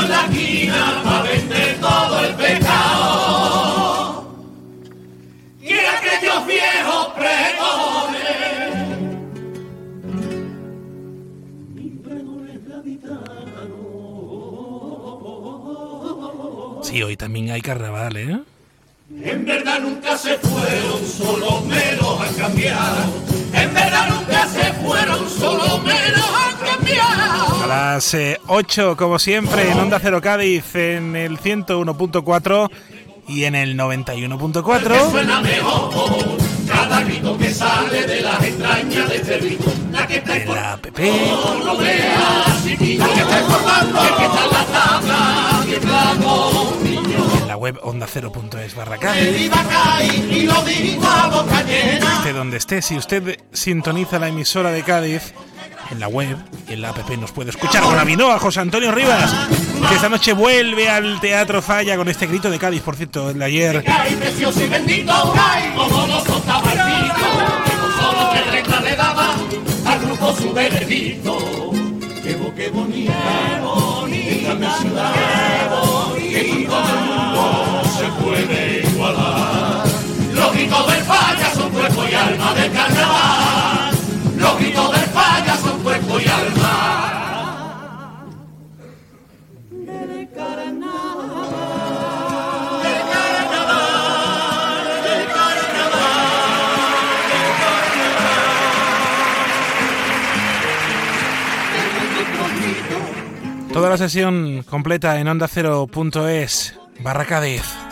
en la esquina para vender todo el pescado. Y aquellos viejos pregones. Sí, hoy también hay carnaval, ¿eh? En verdad nunca se fueron, solo menos han cambiado. En verdad nunca se fueron, solo menos han cambiado. A las 8, como siempre, en Onda Cero Cádiz, en el 101.4 y en el 91.4. Cada grito que sale de las entrañas de este ritmo. La que está En la app, No lo veas, chiquillo. La que está formando, el que está en la tabla, temblando, niño. en la web onda0.es barra y lo digo a boca llena. Esté donde esté, si usted sintoniza la emisora de Cádiz, en la web y en la app nos puede escuchar con Avinoa, José Antonio Rivas, que esta noche vuelve al Teatro Falla con este grito de Cádiz, por cierto, el de ayer. Que. Qué qué ciudad, que todo el mundo se puede igualar. Del falla son cuerpo y alma del carnaval. Toda la sesión completa en onda0.es barra Cádiz.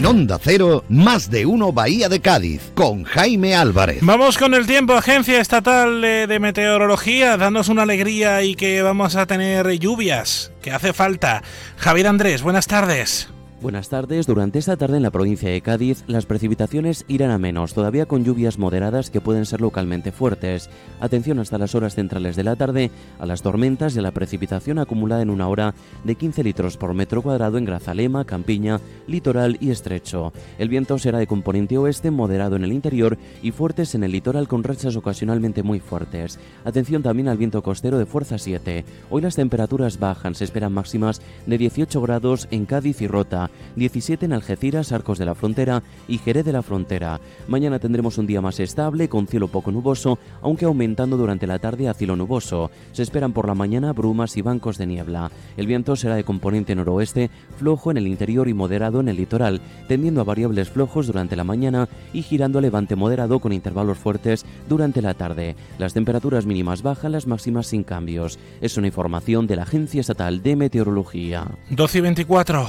En Onda Cero, más de uno Bahía de Cádiz, con Jaime Álvarez. Vamos con el tiempo, Agencia Estatal de Meteorología, danos una alegría y que vamos a tener lluvias, que hace falta. Javier Andrés, buenas tardes. Buenas tardes. Durante esta tarde en la provincia de Cádiz, las precipitaciones irán a menos, todavía con lluvias moderadas que pueden ser localmente fuertes. Atención hasta las horas centrales de la tarde a las tormentas y a la precipitación acumulada en una hora de 15 litros por metro cuadrado en Grazalema, Campiña, Litoral y Estrecho. El viento será de componente oeste, moderado en el interior y fuertes en el litoral con rachas ocasionalmente muy fuertes. Atención también al viento costero de fuerza 7. Hoy las temperaturas bajan, se esperan máximas de 18 grados en Cádiz y Rota, 17 en Algeciras, Arcos de la Frontera y Jerez de la Frontera. Mañana tendremos un día más estable, con cielo poco nuboso, aunque aumentando durante la tarde a cielo nuboso. Se esperan por la mañana brumas y bancos de niebla. El viento será de componente noroeste, flojo en el interior y moderado en el litoral, tendiendo a variables flojos durante la mañana y girando a levante moderado con intervalos fuertes durante la tarde. Las temperaturas mínimas bajan, las máximas sin cambios. Es una información de la Agencia Estatal de Meteorología. 12 y 24.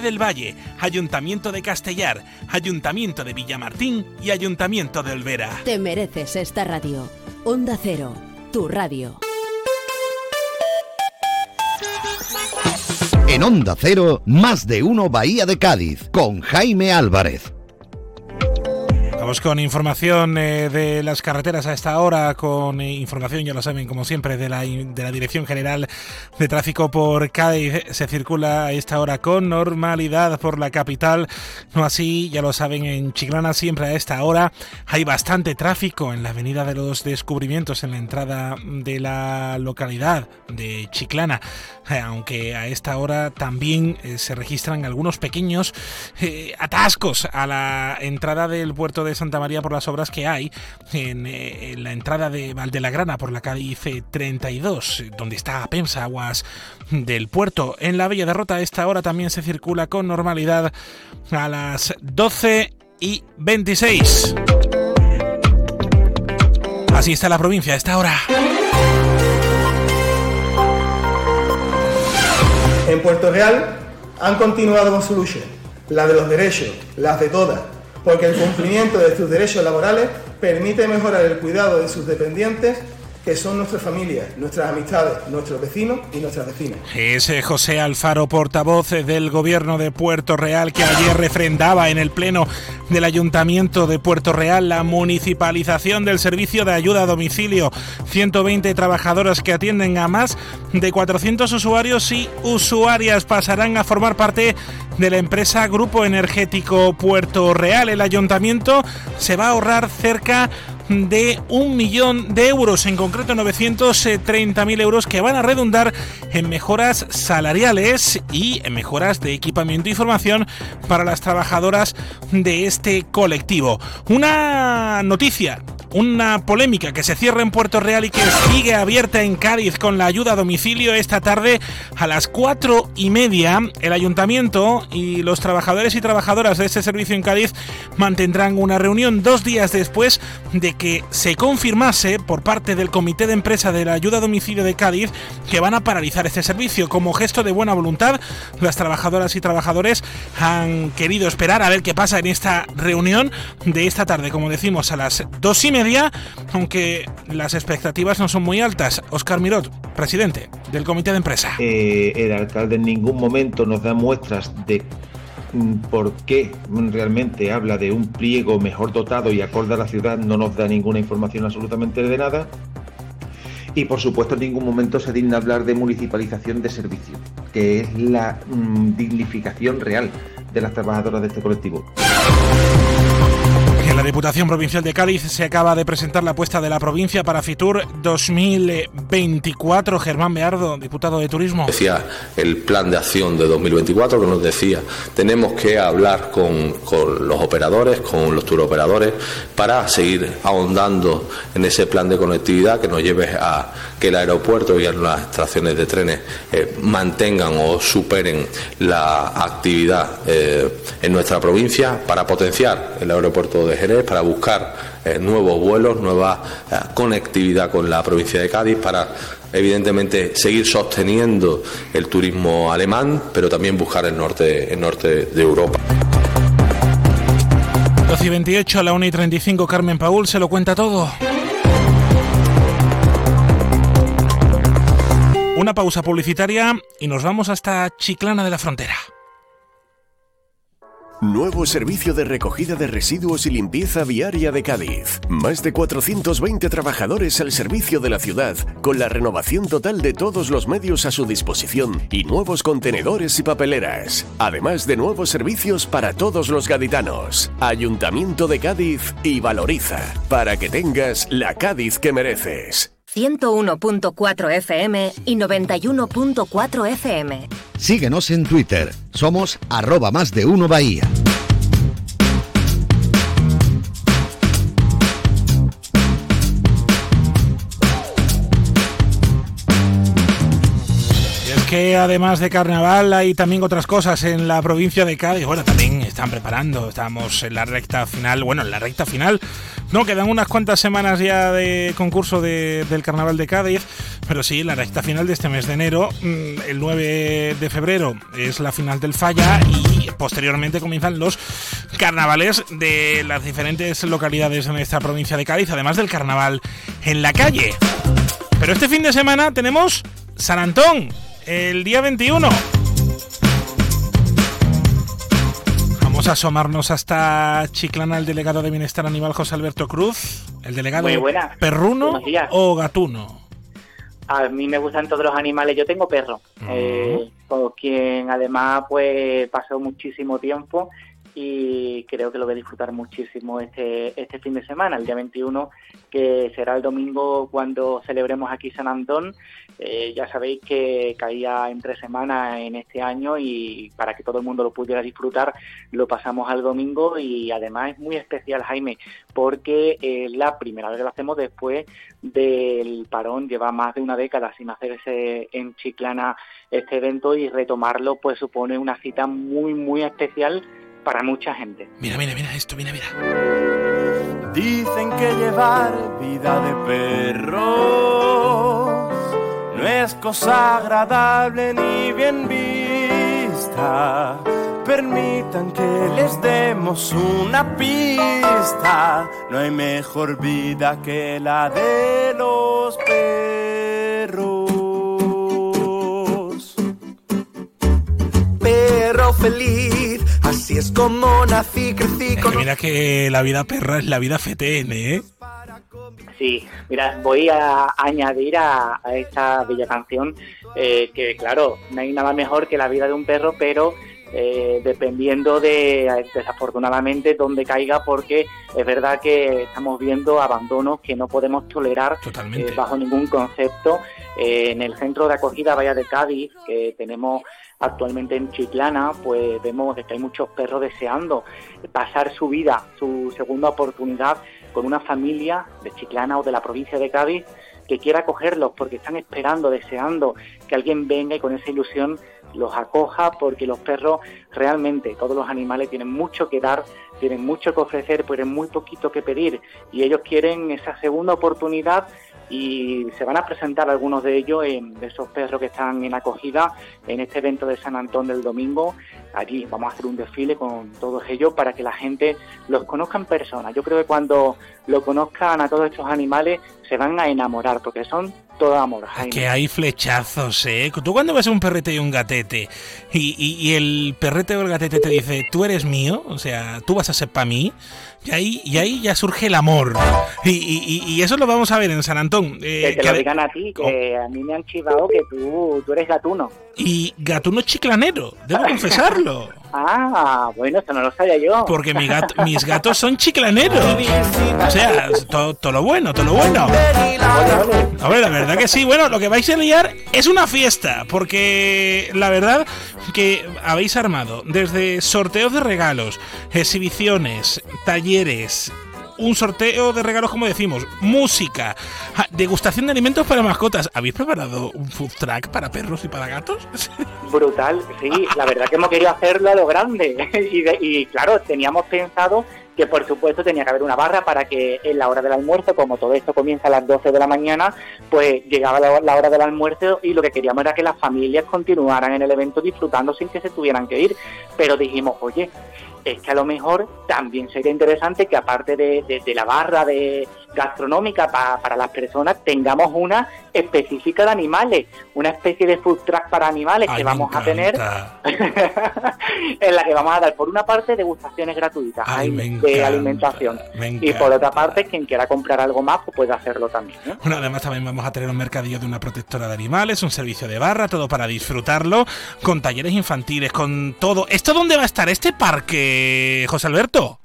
del Valle, Ayuntamiento de Castellar, Ayuntamiento de Villamartín y Ayuntamiento de Olvera. Te mereces esta radio. Onda Cero, tu radio. En Onda Cero, más de uno Bahía de Cádiz, con Jaime Álvarez. Vamos con información eh, de las carreteras a esta hora, con eh, información, ya lo saben, como siempre, de la, de la Dirección General de Tráfico por Cádiz. Se circula a esta hora con normalidad por la capital. No así, ya lo saben, en Chiclana siempre a esta hora hay bastante tráfico en la Avenida de los Descubrimientos, en la entrada de la localidad de Chiclana. Eh, aunque a esta hora también eh, se registran algunos pequeños eh, atascos a la entrada del puerto de de Santa María por las obras que hay en, eh, la entrada de Valdelagrana por la calle 32, donde está Pensa Aguas del Puerto. En la Bella Derrota a esta hora también se circula con normalidad a las 12 y 26. Así está la provincia a esta hora. En Puerto Real han continuado con su lucha, la de los derechos, las de todas, porque el cumplimiento de sus derechos laborales permite mejorar el cuidado de sus dependientes que son nuestras familias, nuestras amistades, nuestros vecinos y nuestras vecinas. Es eh, José Alfaro, portavoz del Gobierno de Puerto Real, que ayer refrendaba en el Pleno del Ayuntamiento de Puerto Real la municipalización del servicio de ayuda a domicilio. 120 trabajadoras que atienden a más de 400 usuarios y usuarias pasarán a formar parte de la empresa Grupo Energético Puerto Real. El ayuntamiento se va a ahorrar cerca de un millón de euros, en concreto 930.000 euros que van a redundar en mejoras salariales y en mejoras de equipamiento y formación para las trabajadoras de este colectivo. Una noticia una polémica que se cierra en Puerto Real y que sigue abierta en Cádiz con la ayuda a domicilio esta tarde a las cuatro y media. El ayuntamiento y los trabajadores y trabajadoras de este servicio en Cádiz mantendrán una reunión dos días después de que se confirmase por parte del Comité de Empresa de la Ayuda a Domicilio de Cádiz que van a paralizar este servicio. Como gesto de buena voluntad, las trabajadoras y trabajadores han querido esperar a ver qué pasa en esta reunión de esta tarde, como decimos, a las dos y media aunque las expectativas no son muy altas. Oscar Mirot, presidente del comité de empresa. Eh, el alcalde en ningún momento nos da muestras de por qué realmente habla de un pliego mejor dotado y acorde a la ciudad, no nos da ninguna información absolutamente de nada. Y por supuesto en ningún momento se digna hablar de municipalización de servicios, que es la mm, dignificación real de las trabajadoras de este colectivo. En la Diputación Provincial de Cádiz se acaba de presentar la apuesta de la provincia para Fitur 2024. Germán Beardo, diputado de Turismo. Decía el plan de acción de 2024 que nos decía, tenemos que hablar con, los operadores, con los turoperadores, para seguir ahondando en ese plan de conectividad que nos lleve a que el aeropuerto y las estaciones de trenes eh, mantengan o superen la actividad eh, en nuestra provincia para potenciar el aeropuerto de para buscar eh, nuevos vuelos, nueva eh, conectividad con la provincia de Cádiz, para evidentemente seguir sosteniendo el turismo alemán, pero también buscar el norte, el norte de Europa. 12 y 28 a la 1 y 35, Carmen Paul se lo cuenta todo. Una pausa publicitaria y nos vamos hasta Chiclana de la Frontera. Nuevo servicio de recogida de residuos y limpieza viaria de Cádiz. Más de 420 trabajadores al servicio de la ciudad, con la renovación total de todos los medios a su disposición y nuevos contenedores y papeleras. Además de nuevos servicios para todos los gaditanos. Ayuntamiento de Cádiz y Valoriza, para que tengas la Cádiz que mereces. 101.4 FM y 91.4 FM. Síguenos en Twitter. Somos arroba más de uno Bahía. Que además de carnaval hay también otras cosas en la provincia de Cádiz. Bueno, también están preparando, estamos en la recta final, bueno, en la recta final, no, quedan unas cuantas semanas ya de concurso del carnaval de Cádiz, pero sí, la recta final de este mes de enero, mm, el 9 de febrero es la final del Falla y posteriormente comienzan los carnavales de las diferentes localidades en esta provincia de Cádiz, además del carnaval en la calle. Pero este fin de semana tenemos San Antón, el día 21. Vamos a asomarnos hasta Chiclana, el delegado de Bienestar Animal José Alberto Cruz. El delegado perruno o gatuno. A mí me gustan todos los animales. Yo tengo perro, eh, con quien además pues pasó muchísimo tiempo y creo que lo voy a disfrutar muchísimo este, este fin de semana, el día 21, que será el domingo cuando celebremos aquí San Antón. Eh, ya sabéis que caía entre semanas en este año y para que todo el mundo lo pudiera disfrutar, lo pasamos al domingo y además es muy especial, Jaime, porque es la primera vez que lo hacemos después del parón, lleva más de una década sin hacerse en Chiclana este evento y retomarlo pues supone una cita muy, muy especial para mucha gente. Mira, mira, mira esto, mira, mira. Dicen que llevar vida de perros no es cosa agradable ni bien vista. Permitan que les demos una pista. No hay mejor vida que la de los perros. Perro feliz Así es como nací, crecí con... mira que la vida perra es la vida FTN, ¿eh? Sí, mira, voy a añadir a, esta bella canción eh, que, claro, no hay nada mejor que la vida de un perro, pero eh, dependiendo de, desafortunadamente, donde caiga, porque es verdad que estamos viendo abandonos que no podemos tolerar eh, bajo ningún concepto. en el centro de acogida Valla de Cádiz, que tenemos actualmente en Chiclana, pues vemos que hay muchos perros deseando pasar su vida, su segunda oportunidad con una familia de Chiclana o de la provincia de Cádiz que quiera acogerlos porque están esperando, deseando que alguien venga y con esa ilusión los acoja porque los perros realmente, todos los animales tienen mucho que dar, tienen mucho que ofrecer, pero muy poquito que pedir. Y ellos quieren esa segunda oportunidad y se van a presentar algunos de ellos, en, de esos perros que están en acogida, en este evento de San Antón del domingo. Allí vamos a hacer un desfile con todos ellos para que la gente los conozca en persona. Yo creo que cuando lo conozcan a todos estos animales se van a enamorar porque son todo amor. Que hay flechazos, ¿eh? Tú cuando ves un perrete y un gatete y, y, el perrete o el gatete te dice, tú eres mío, o sea, tú vas a ser para mí, y ahí, y ahí ya surge el amor. Y, y, eso lo vamos a ver en San Antón. Eh, que te lo digan a ti, que a mí me han chivado que tú, tú eres gatuno. Y gatuno chiclanero, debo confesarlo. Ah, bueno, esto no lo sabía yo. Porque mis gatos son chiclaneros. O sea, todo, lo bueno, todo lo bueno. A ver, la verdad que sí. Bueno, lo que vais a liar es una fiesta. Porque la verdad que habéis armado desde sorteos de regalos, exhibiciones, talleres, un sorteo de regalos, como decimos, música, degustación de alimentos para mascotas. ¿Habéis preparado un food track para perros y para gatos? Brutal, sí, la verdad que hemos querido hacerlo a lo grande. y, claro, teníamos pensado que por supuesto tenía que haber una barra para que en la hora del almuerzo, como todo esto comienza a las 12 de la mañana, pues llegaba la, hora del almuerzo y lo que queríamos era que las familias continuaran en el evento disfrutando sin que se tuvieran que ir. Pero dijimos, oye, es que a lo mejor también sería interesante que aparte de, la barra de gastronómica para las personas tengamos una específica de animales, una especie de food truck para animales que vamos a tener en la que vamos a dar por una parte degustaciones gratuitas de alimentación y por otra parte quien quiera comprar algo más pues puede hacerlo también. Bueno, además también vamos a tener un mercadillo de una protectora de animales, un servicio de barra, todo para disfrutarlo, con talleres infantiles, con todo. ¿Esto dónde va a estar? ¿Este parque, José Alberto?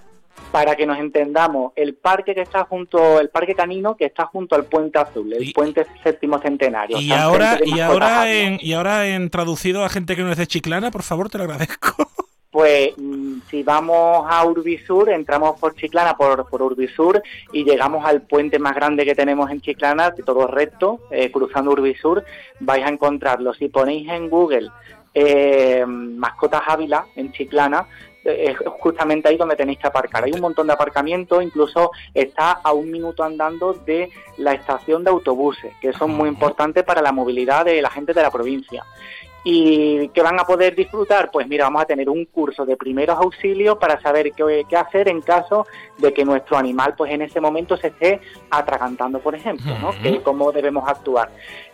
para que nos entendamos, el parque que está junto, el parque canino que está junto al puente azul, el puente séptimo centenario. Y ahora, y ahora en, y ahora en traducido a gente que no es de Chiclana, por favor, te lo agradezco. Pues mm, si vamos a Urbisur, entramos por Chiclana, por, por Urbisur, y llegamos al puente más grande que tenemos en Chiclana, todo recto, eh, cruzando Urbisur, vais a encontrarlo. Si ponéis en Google eh, Mascotas Ávila, en Chiclana, es justamente ahí donde tenéis que aparcar. Hay un montón de aparcamientos, incluso está a un minuto andando de la estación de autobuses, que son muy importantes para la movilidad de la gente de la provincia. ¿Y qué van a poder disfrutar? Pues mira, vamos a tener un curso de primeros auxilios para saber qué, qué, hacer en caso de que nuestro animal pues en ese momento se esté atragantando, por ejemplo, ¿no? cómo debemos actuar.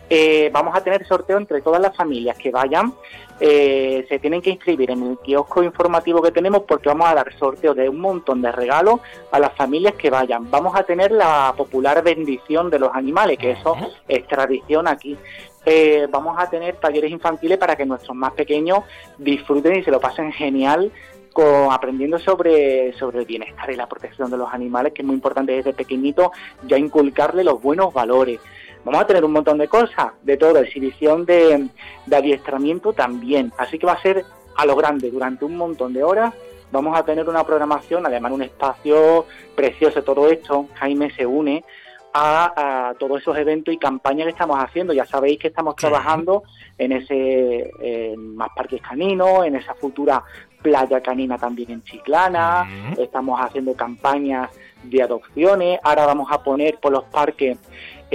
Eh, vamos a tener sorteo entre todas las familias que vayan. Eh, se tienen que inscribir en el kiosco informativo que tenemos porque vamos a dar sorteo de un montón de regalos a las familias que vayan. Vamos a tener la popular bendición de los animales, que eso es tradición aquí. Eh, vamos a tener talleres infantiles para que nuestros más pequeños disfruten y se lo pasen genial con, aprendiendo sobre, sobre el bienestar y la protección de los animales, que es muy importante desde pequeñito ya inculcarle los buenos valores. Vamos a tener un montón de cosas, de todo, exhibición de, de adiestramiento también. Así que va a ser a lo grande durante un montón de horas. Vamos a tener una programación, además un espacio precioso. Todo esto, Jaime se une a, todos esos eventos y campañas que estamos haciendo. Ya sabéis que estamos trabajando en ese más parques caninos, en esa futura playa canina también en Chiclana. Estamos haciendo campañas de adopciones. Ahora vamos a poner por los parques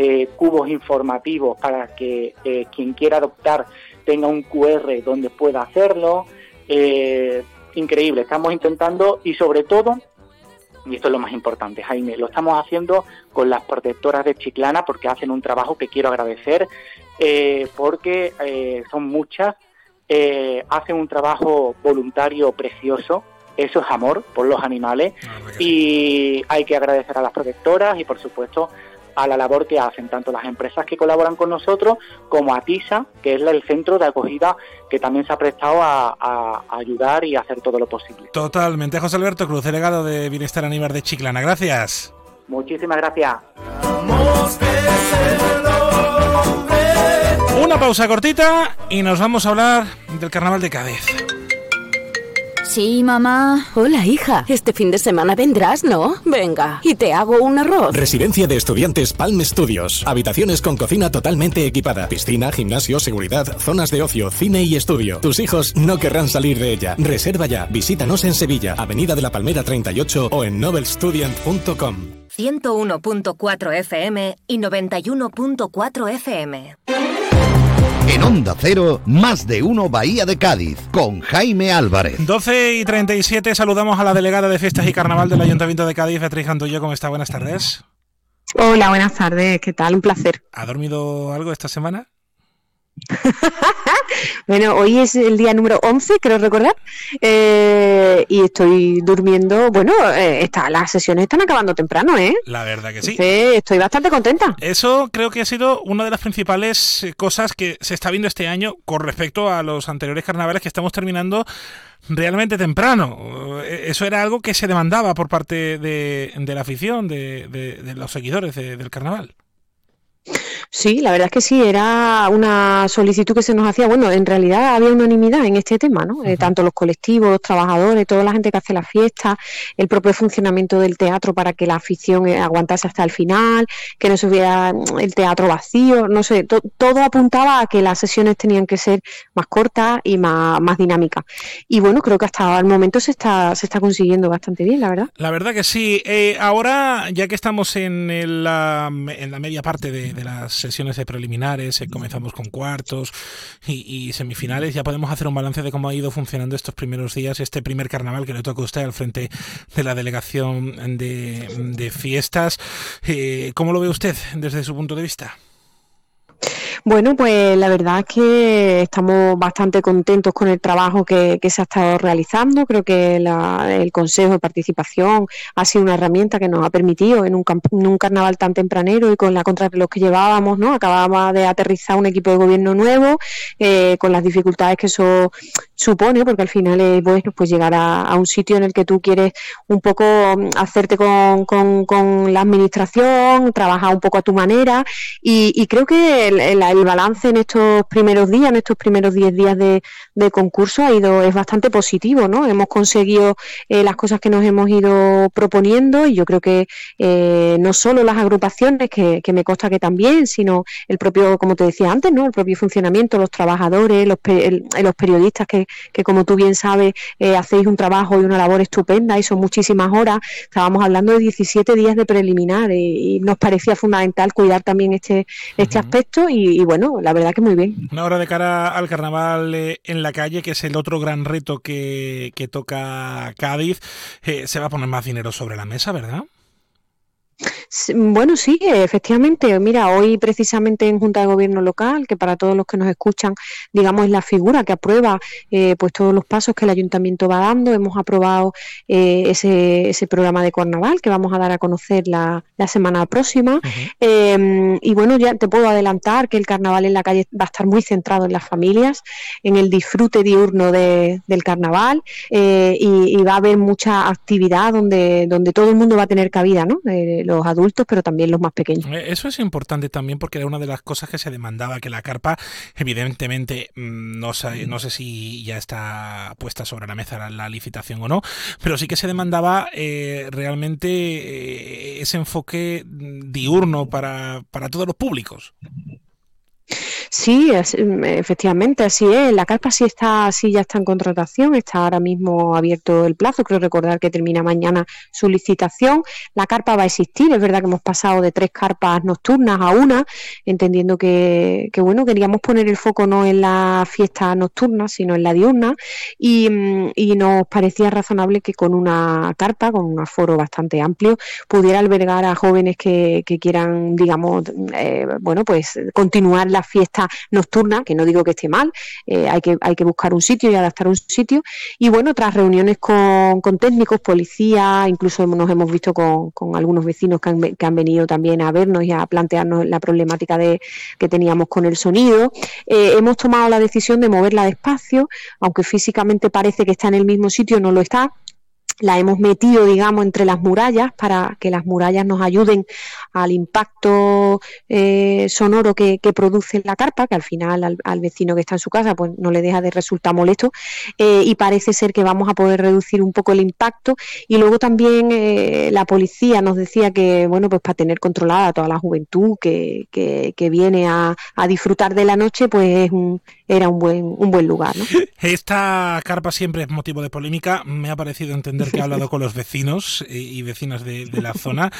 eh, cubos informativos para que eh, quien quiera adoptar tenga un QR donde pueda hacerlo. Eh, increíble, estamos intentando y sobre todo y esto es lo más importante, Jaime, lo estamos haciendo con las protectoras de Chiclana porque hacen un trabajo que quiero agradecer, porque son muchas, hacen un trabajo voluntario precioso, eso es amor por los animales y hay que agradecer a las protectoras y por supuesto a la labor que hacen tanto las empresas que colaboran con nosotros como a TISA, que es el centro de acogida que también se ha prestado a, ayudar y hacer todo lo posible. Totalmente. José Alberto Cruz, delegado de Bienestar Animal de Chiclana. Gracias. Muchísimas gracias. Una pausa cortita y nos vamos a hablar del Carnaval de Cádiz. Sí, mamá. Hola, hija. Este fin de semana vendrás, ¿no? Venga, y te hago un arroz. Residencia de estudiantes Palm Studios. Habitaciones con cocina totalmente equipada. Piscina, gimnasio, seguridad, zonas de ocio, cine y estudio. Tus hijos no querrán salir de ella. Reserva ya. Visítanos en Sevilla, Avenida de la Palmera 38 o en nobelstudent.com. 101.4 FM y 91.4 FM. En Onda Cero, más de uno Bahía de Cádiz, con Jaime Álvarez. 12 y 37, saludamos a la delegada de Fiestas y Carnaval del Ayuntamiento de Cádiz, Beatriz Gantullo. ¿Cómo está? Buenas tardes. Hola, buenas tardes. ¿Qué tal? Un placer. ¿Ha dormido algo esta semana? bueno, hoy es el día número 11, creo recordar, eh, y estoy durmiendo. Bueno, eh, está, las sesiones están acabando temprano, ¿eh? La verdad que sí. estoy bastante contenta. Eso creo que ha sido una de las principales cosas que se está viendo este año con respecto a los anteriores carnavales que estamos terminando realmente temprano. Eso era algo que se demandaba por parte de, la afición, de, los seguidores del carnaval. Sí, la verdad es que sí, era una solicitud que se nos hacía. Bueno, en realidad había unanimidad en este tema, ¿no? Eh, tanto los colectivos, los trabajadores, toda la gente que hace la fiesta, el propio funcionamiento del teatro para que la afición eh, aguantase hasta el final, que no se hubiera mm, el teatro vacío, no sé, todo apuntaba a que las sesiones tenían que ser más cortas y más, más dinámicas. Y bueno, creo que hasta el momento se está, se está consiguiendo bastante bien, la verdad. La verdad que sí. Eh, ahora, ya que estamos en, la, en la media parte de, de las sesiones de preliminares, eh, comenzamos con cuartos y, semifinales, ya podemos hacer un balance de cómo ha ido funcionando estos primeros días, este primer carnaval que le toca a usted al frente de la delegación de, fiestas. Eh, ¿Cómo lo ve usted desde su punto de vista? Bueno, pues la verdad es que estamos bastante contentos con el trabajo que, se ha estado realizando. Creo que el Consejo de Participación ha sido una herramienta que nos ha permitido en un, un carnaval tan tempranero y con la contrarreloj que llevábamos, ¿no? Acabábamos de aterrizar un equipo de gobierno nuevo eh, con las dificultades que eso supone, porque al final es bueno pues llegar a, un sitio en el que tú quieres un poco mm, hacerte con, con, la administración, trabajar un poco a tu manera y, creo que el, el, balance en estos primeros días, en estos primeros 10 días de, de, concurso ha ido es bastante positivo, ¿no? Hemos conseguido eh, las cosas que nos hemos ido proponiendo y yo creo que eh, no solo las agrupaciones, que, que, me consta que también, sino el propio, como te decía antes, ¿no? El propio funcionamiento, los trabajadores, los, los periodistas que, que como tú bien sabes, eh, hacéis un trabajo y una labor estupenda y son muchísimas horas. Estábamos hablando de 17 días de preliminar y, nos parecía fundamental cuidar también este, este aspecto y, bueno, la verdad que muy bien. Una hora de cara al carnaval eh, en la calle, que es el otro gran reto que, que toca Cádiz. Eh, se va a poner más dinero sobre la mesa, ¿verdad? Bueno, sí, efectivamente. Mira, hoy precisamente en Junta de Gobierno Local, que para todos los que nos escuchan, digamos, es la figura que aprueba eh, pues todos los pasos que el ayuntamiento va dando. Hemos aprobado eh, ese, ese, programa de carnaval que vamos a dar a conocer la, la semana próxima. Em, y bueno, ya te puedo adelantar que el carnaval en la calle va a estar muy centrado en las familias, en el disfrute diurno de, del carnaval eh, y, y, va a haber mucha actividad donde, donde todo el mundo va a tener cabida, ¿no? Los adultos, pero también los más pequeños. Eh, eso es importante también porque era una de las cosas que se demandaba, que la carpa, evidentemente, mm, no sé, no sé si ya está puesta sobre la mesa la, licitación o no, pero sí que se demandaba eh, realmente eh, ese enfoque diurno para, para todos los públicos. Sí, mm, efectivamente, así es. La carpa sí está, así ya está en contratación, está ahora mismo abierto el plazo. Creo recordar que termina mañana su licitación. La carpa va a existir. Es verdad que hemos pasado de tres carpas nocturnas a una, entendiendo que, que bueno, queríamos poner el foco no en la fiesta nocturna, sino en la diurna. Y, mm, y nos parecía razonable que con una carpa, con un aforo bastante amplio, pudiera albergar a jóvenes que, que quieran, digamos, eh, bueno, pues continuar la fiesta nocturna, que no digo que esté mal, eh, hay, que, hay que buscar un sitio y adaptar un sitio. Y bueno, tras reuniones con, con técnicos, policía, incluso nos hemos visto con, con algunos vecinos que han, que han, venido también a vernos y a plantearnos la problemática de, que teníamos con el sonido. Eh, hemos tomado la decisión de moverla despacio, aunque físicamente parece que está en el mismo sitio, no lo está la hemos metido, digamos, entre las murallas para que las murallas nos ayuden al impacto eh, sonoro que, produce la carpa, que al final al, vecino que está en su casa pues no le deja de resultar molesto eh, y parece ser que vamos a poder reducir un poco el impacto y luego también eh, la policía nos decía que, bueno, pues para tener controlada toda la juventud que, que, viene a, disfrutar de la noche, pues es un, era un buen, un buen lugar. Esta carpa siempre es motivo de polémica, me ha parecido entender que ha hablado con los vecinos y vecinas de, de la zona.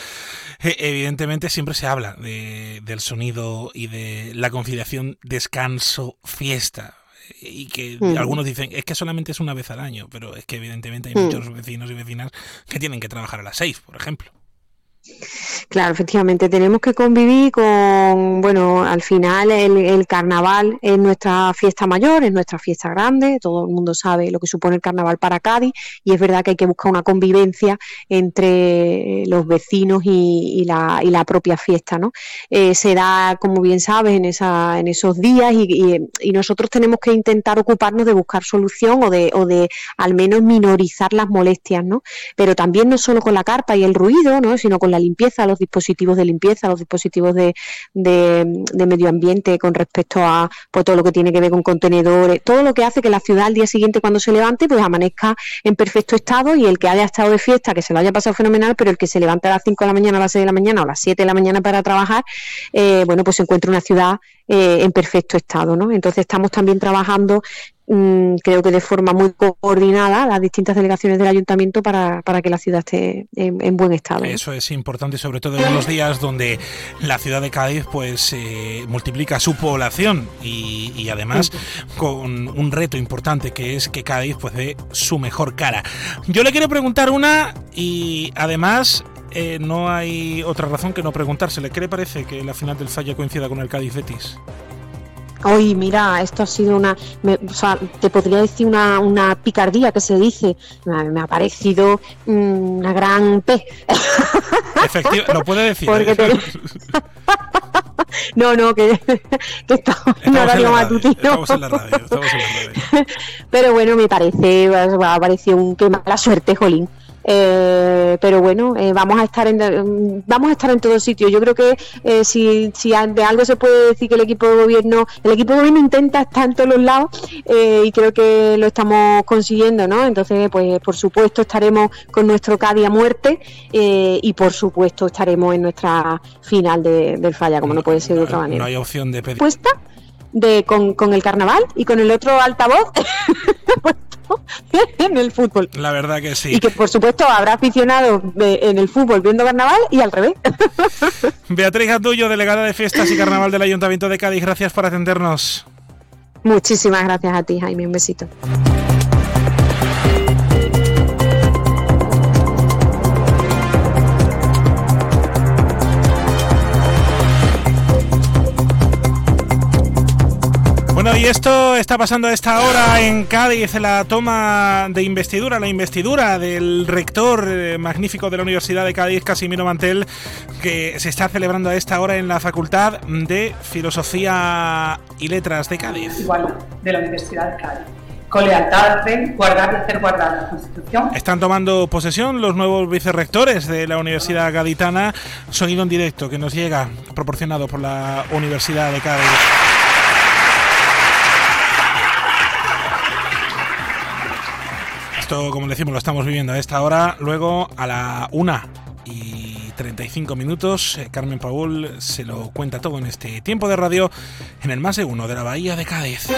Evidentemente siempre se habla de, del sonido y de la conciliación descanso-fiesta y que mm. algunos dicen es que solamente es una vez al año, pero es que evidentemente hay mm. muchos vecinos y vecinas que tienen que trabajar a las seis, por ejemplo. Claro, efectivamente, tenemos que convivir con, bueno, al final el, el, carnaval es nuestra fiesta mayor, es nuestra fiesta grande, todo el mundo sabe lo que supone el carnaval para Cádiz y es verdad que hay que buscar una convivencia entre los vecinos y, la, y la, propia fiesta, ¿no? Eh, se da, como bien sabes, en, esa, en esos días y, y, nosotros tenemos que intentar ocuparnos de buscar solución o de, o de al menos minorizar las molestias, ¿no? Pero también no solo con la carpa y el ruido, ¿no? Sino con la limpieza, los dispositivos de limpieza, los dispositivos de, de, medio ambiente con respecto a pues, todo lo que tiene que ver con contenedores, todo lo que hace que la ciudad al día siguiente cuando se levante pues amanezca en perfecto estado y el que haya estado de fiesta, que se lo haya pasado fenomenal, pero el que se levante a las 5 de la mañana, a las 6 de la mañana o a las 7 de la mañana para trabajar, eh, bueno, pues se encuentra una ciudad eh, en perfecto estado, ¿no? Entonces estamos también trabajando creo que de forma muy coordinada las distintas delegaciones del ayuntamiento para, para que la ciudad esté en, en, buen estado. Eso es importante, sobre todo en los días donde la ciudad de Cádiz pues eh, multiplica su población y, y además con un reto importante que es que Cádiz pues dé su mejor cara. Yo le quiero preguntar una y además eh, no hay otra razón que no preguntársele. ¿Qué le parece que la final del Falla coincida con el Cádiz Betis? Oye, mira, esto ha sido una. Me, o sea, te podría decir una, una, picardía que se dice. Me, me ha parecido mmm, una gran P. Efectivamente, lo puede decir. Porque ¿eh? te... no, no, que, que estamos en horario matutino. Estamos en la radio, estamos en la radio. Pero bueno, me parece. Ha parecido un que mala suerte, Jolín. Eh, pero bueno, eh, vamos a estar en vamos a estar en todo sitio. Yo creo que eh, si, si de algo se puede decir que el equipo de gobierno, el equipo de gobierno intenta estar en todos los lados eh, y creo que lo estamos consiguiendo, ¿no? Entonces, pues por supuesto estaremos con nuestro Cádiz a muerte eh, y por supuesto estaremos en nuestra final de, del falla, como no, no puede ser de otra manera. No hay opción de pedir. ¿Puesta? De, con, con el carnaval y con el otro altavoz en el fútbol. La verdad que sí. Y que por supuesto habrá aficionados en el fútbol viendo carnaval y al revés. Beatriz Gatullo, delegada de fiestas y carnaval del Ayuntamiento de Cádiz, gracias por atendernos. Muchísimas gracias a ti, Jaime, un besito. Y esto está pasando a esta hora en Cádiz, la toma de investidura, la investidura del rector eh, magnífico de la Universidad de Cádiz, Casimiro Mantel, que se está celebrando a esta hora en la Facultad de Filosofía y Letras de Cádiz. Igual, de la Universidad de Cádiz con lealtad, guardar y hacer guardar la Constitución. Están tomando posesión los nuevos vicerrectores de la Universidad Gaditana. Sonido en directo que nos llega, proporcionado por la Universidad de Cádiz. Esto, como decimos, lo estamos viviendo a esta hora. Luego, a la una y 35 minutos, eh, Carmen Paul se lo cuenta todo en este tiempo de radio en el más de uno de la Bahía de Cádiz.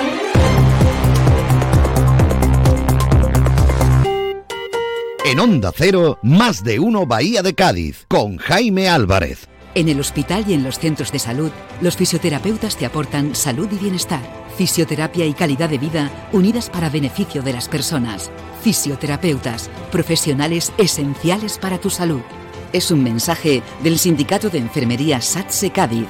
En Onda Cero, más de uno Bahía de Cádiz, con Jaime Álvarez. En el hospital y en los centros de salud, los fisioterapeutas te aportan salud y bienestar, fisioterapia y calidad de vida unidas para beneficio de las personas. Fisioterapeutas, profesionales esenciales para tu salud. Es un mensaje del Sindicato de Enfermería SATSE Cádiz.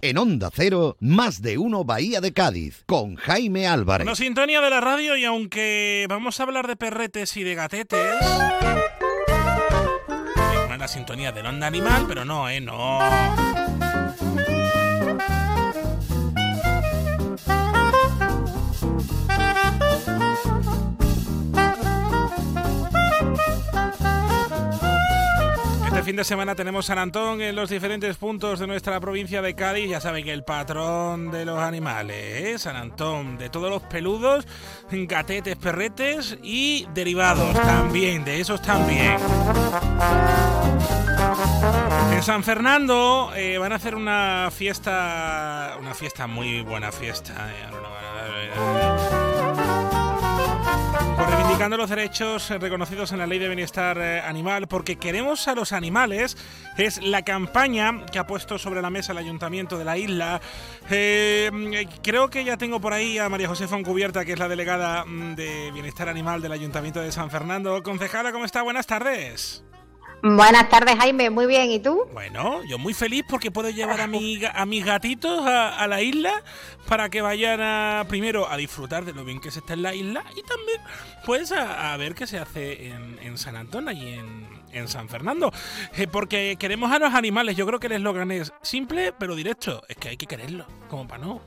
En Onda Cero, más de uno Bahía de Cádiz, con Jaime Álvarez. Bueno, sintonía de la radio y aunque vamos a hablar de perretes y de gatetes... la sintonía de onda animal, pero no, ¿eh? No. Fin de semana tenemos San Antón en los diferentes puntos de nuestra provincia de Cádiz. Ya saben que el patrón de los animales, ¿eh? San Antón, de todos los peludos, gatetes, perretes y derivados también, de esos también. En San Fernando eh, van a hacer una fiesta, una fiesta muy buena fiesta. Eh, reivindicando los derechos reconocidos en la Ley de Bienestar eh, Animal, porque queremos a los animales, es la campaña que ha puesto sobre la mesa el Ayuntamiento de la isla. Eh, creo que ya tengo por ahí a María José Foncubierta, que es la delegada mm, de Bienestar Animal del Ayuntamiento de San Fernando. Concejala, ¿cómo está? Buenas tardes. Buenas tardes, Jaime. Muy bien. ¿Y tú? Bueno, yo muy feliz porque puedo llevar a, mi, a mis gatitos a, la isla para que vayan a, primero a disfrutar de lo bien que se está en la isla y también pues a, ver qué se hace en, San Antonio y en, San Fernando. Eh, porque queremos a los animales. Yo creo que el eslogan es simple pero directo. Es que hay que quererlo, como para no.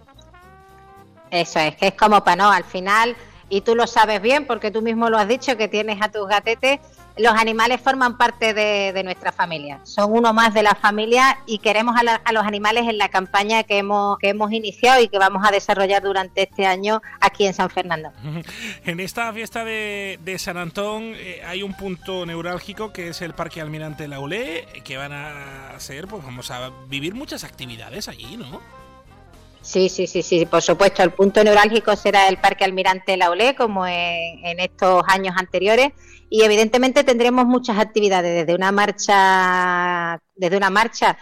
Eso es, que es como para no. Al final, y tú lo sabes bien porque tú mismo lo has dicho, que tienes a tus gatetes los animales forman parte de, nuestra familia, son uno más de la familia y queremos a, los animales en la campaña que hemos, iniciado y que vamos a desarrollar durante este año aquí en San Fernando. En esta fiesta de, San Antón eh, hay un punto neurálgico que es el Parque Almirante Laulé, que van a ser, pues vamos a vivir muchas actividades allí, ¿no? Sí, sí, sí, sí, por supuesto. El punto neurálgico será el Parque Almirante Laulé, como en estos años anteriores y evidentemente tendremos muchas actividades desde una marcha desde una marcha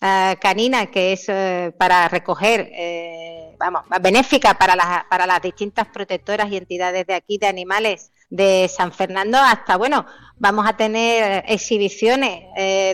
eh, canina que es eh, para recoger eh, vamos benéfica para las para las distintas protectoras y entidades de aquí de animales de San Fernando hasta bueno vamos a tener exhibiciones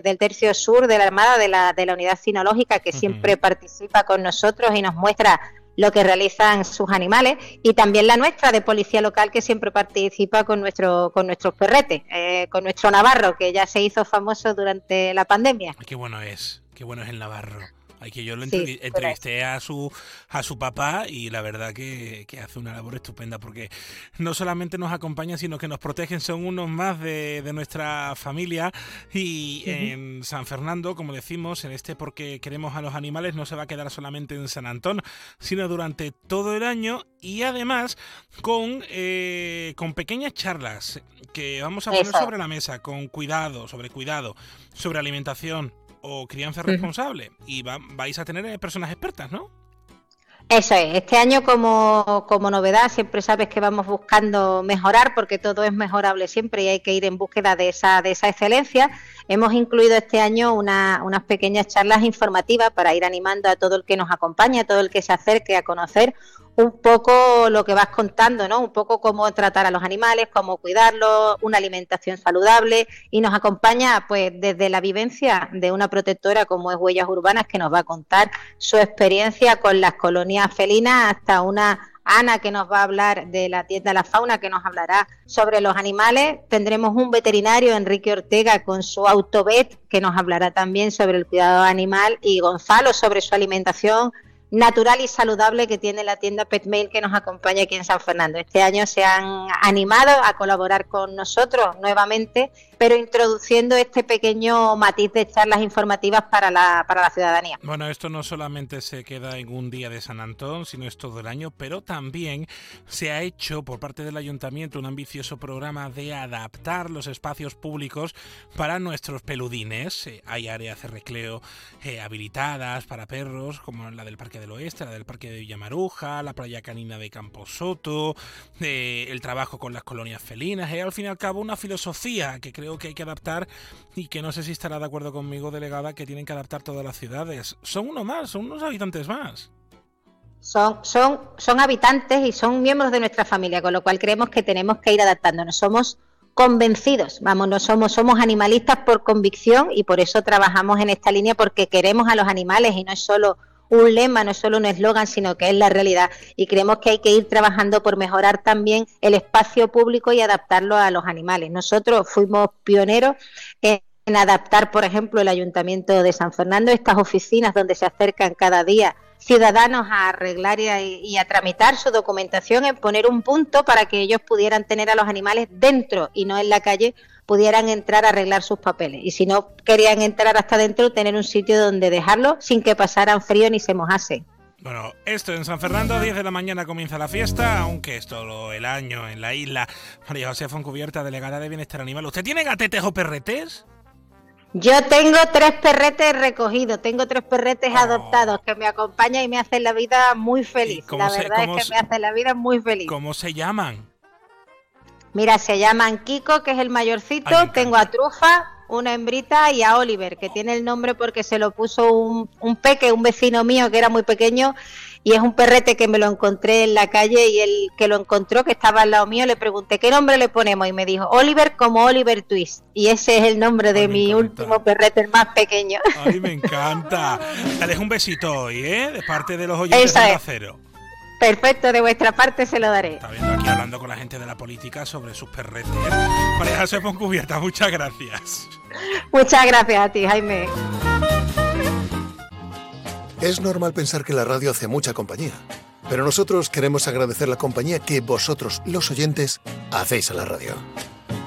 del tercio sur de la Armada de la, de la unidad cinológica que siempre participa con nosotros y nos muestra lo que realizan sus animales y también la nuestra de policía local que siempre participa con nuestro con nuestros perretes, eh, con nuestro Navarro que ya se hizo famoso durante la pandemia. Qué bueno es, qué bueno es el Navarro. Hay que yo lo entrevisté a su a su papá y la verdad que, hace una labor estupenda porque no solamente nos acompaña sino que nos protegen, son unos más de, nuestra familia. Y en San Fernando, como decimos, en este porque queremos a los animales no se va a quedar solamente en San Antón, sino durante todo el año y además con, eh, con pequeñas charlas que vamos a poner sobre la mesa, con cuidado, sobre cuidado, sobre alimentación, o crianza responsable. Y vais a tener eh, personas expertas, ¿no? Eso es, este año como, como, novedad siempre sabes que vamos buscando mejorar porque todo es mejorable siempre y hay que ir en búsqueda de esa, de esa excelencia. Hemos incluido este año unas pequeñas charlas informativas para ir animando a todo el que nos acompaña, a todo el que se acerque a conocer un poco lo que vas contando, ¿no? Un poco cómo tratar a los animales, cómo cuidarlos, una alimentación saludable y nos acompaña pues desde la vivencia de una protectora como es Huellas Urbanas que nos va a contar su experiencia con las colonias felinas hasta una Ana que nos va a hablar de la tienda La Fauna que nos hablará sobre los animales. Tendremos un veterinario, Enrique Ortega, con su autovet que nos hablará también sobre el cuidado animal y Gonzalo sobre su alimentación natural y saludable que tiene la tienda Petmail que nos acompaña aquí en San Fernando. Este año se han animado a colaborar con nosotros nuevamente pero introduciendo este pequeño matiz de charlas informativas para la, para la ciudadanía. Bueno, esto no solamente se queda en un día de San Antón, sino es todo el año, pero también se ha hecho por parte del ayuntamiento un ambicioso programa de adaptar los espacios públicos para nuestros peludines. Eh, hay áreas de recreo eh, habilitadas para perros, como la del Parque del Oeste, la del Parque de Villamaruja, la playa canina de Camposoto, eh, el trabajo con las colonias felinas. Es al fin y al cabo una filosofía que creo que hay que adaptar y que no sé si estará de acuerdo conmigo, delegada, que tienen que adaptar todas las ciudades. Son uno más, son unos habitantes más. Son, son, son habitantes y son miembros de nuestra familia, con lo cual creemos que tenemos que ir adaptándonos. Somos convencidos, vamos, no somos, somos animalistas por convicción y por eso trabajamos en esta línea porque queremos a los animales y no es solo un lema, no es solo un eslogan, sino que es la realidad. Y creemos que hay que ir trabajando por mejorar también el espacio público y adaptarlo a los animales. Nosotros fuimos pioneros en adaptar, por ejemplo, el Ayuntamiento de San Fernando, estas oficinas donde se acercan cada día ciudadanos a arreglar y a, tramitar su documentación, en poner un punto para que ellos pudieran tener a los animales dentro y no en la calle, pudieran entrar a arreglar sus papeles. Y si no querían entrar hasta dentro, tener un sitio donde dejarlo sin que pasaran frío ni se mojase. Bueno, esto en San Fernando, 10 de la mañana comienza la fiesta, aunque es todo el año en la isla. María José Foncubierta, delegada de Bienestar Animal. ¿Usted tiene gatetes o perretes? Yo tengo tres perretes recogidos, tengo tres perretes oh. adoptados que me acompañan y me hacen la vida muy feliz. La verdad es que me hacen la vida muy feliz. ¿Cómo se llaman? Mira, se llaman Kiko, que es el mayorcito, tengo a Trufa, una hembrita, y a Oliver, que tiene el nombre porque se lo puso un, un peque, un vecino mío que era muy pequeño, y es un perrete que me lo encontré en la calle y el que lo encontró, que estaba al lado mío, le pregunté qué nombre le ponemos y me dijo Oliver como Oliver Twist. Y ese es el nombre de mi último perrete, el más pequeño. Ay, me encanta. Dejo un besito hoy, ¿eh? De parte de los oyentes de Acero. Perfecto, de vuestra parte se lo daré. Está viendo aquí hablando con la gente de la política sobre sus perretes. María José Cubierta, muchas gracias. Muchas gracias a ti, Jaime. Es normal pensar que la radio hace mucha compañía, pero nosotros queremos agradecer la compañía que vosotros, los oyentes, hacéis a la radio.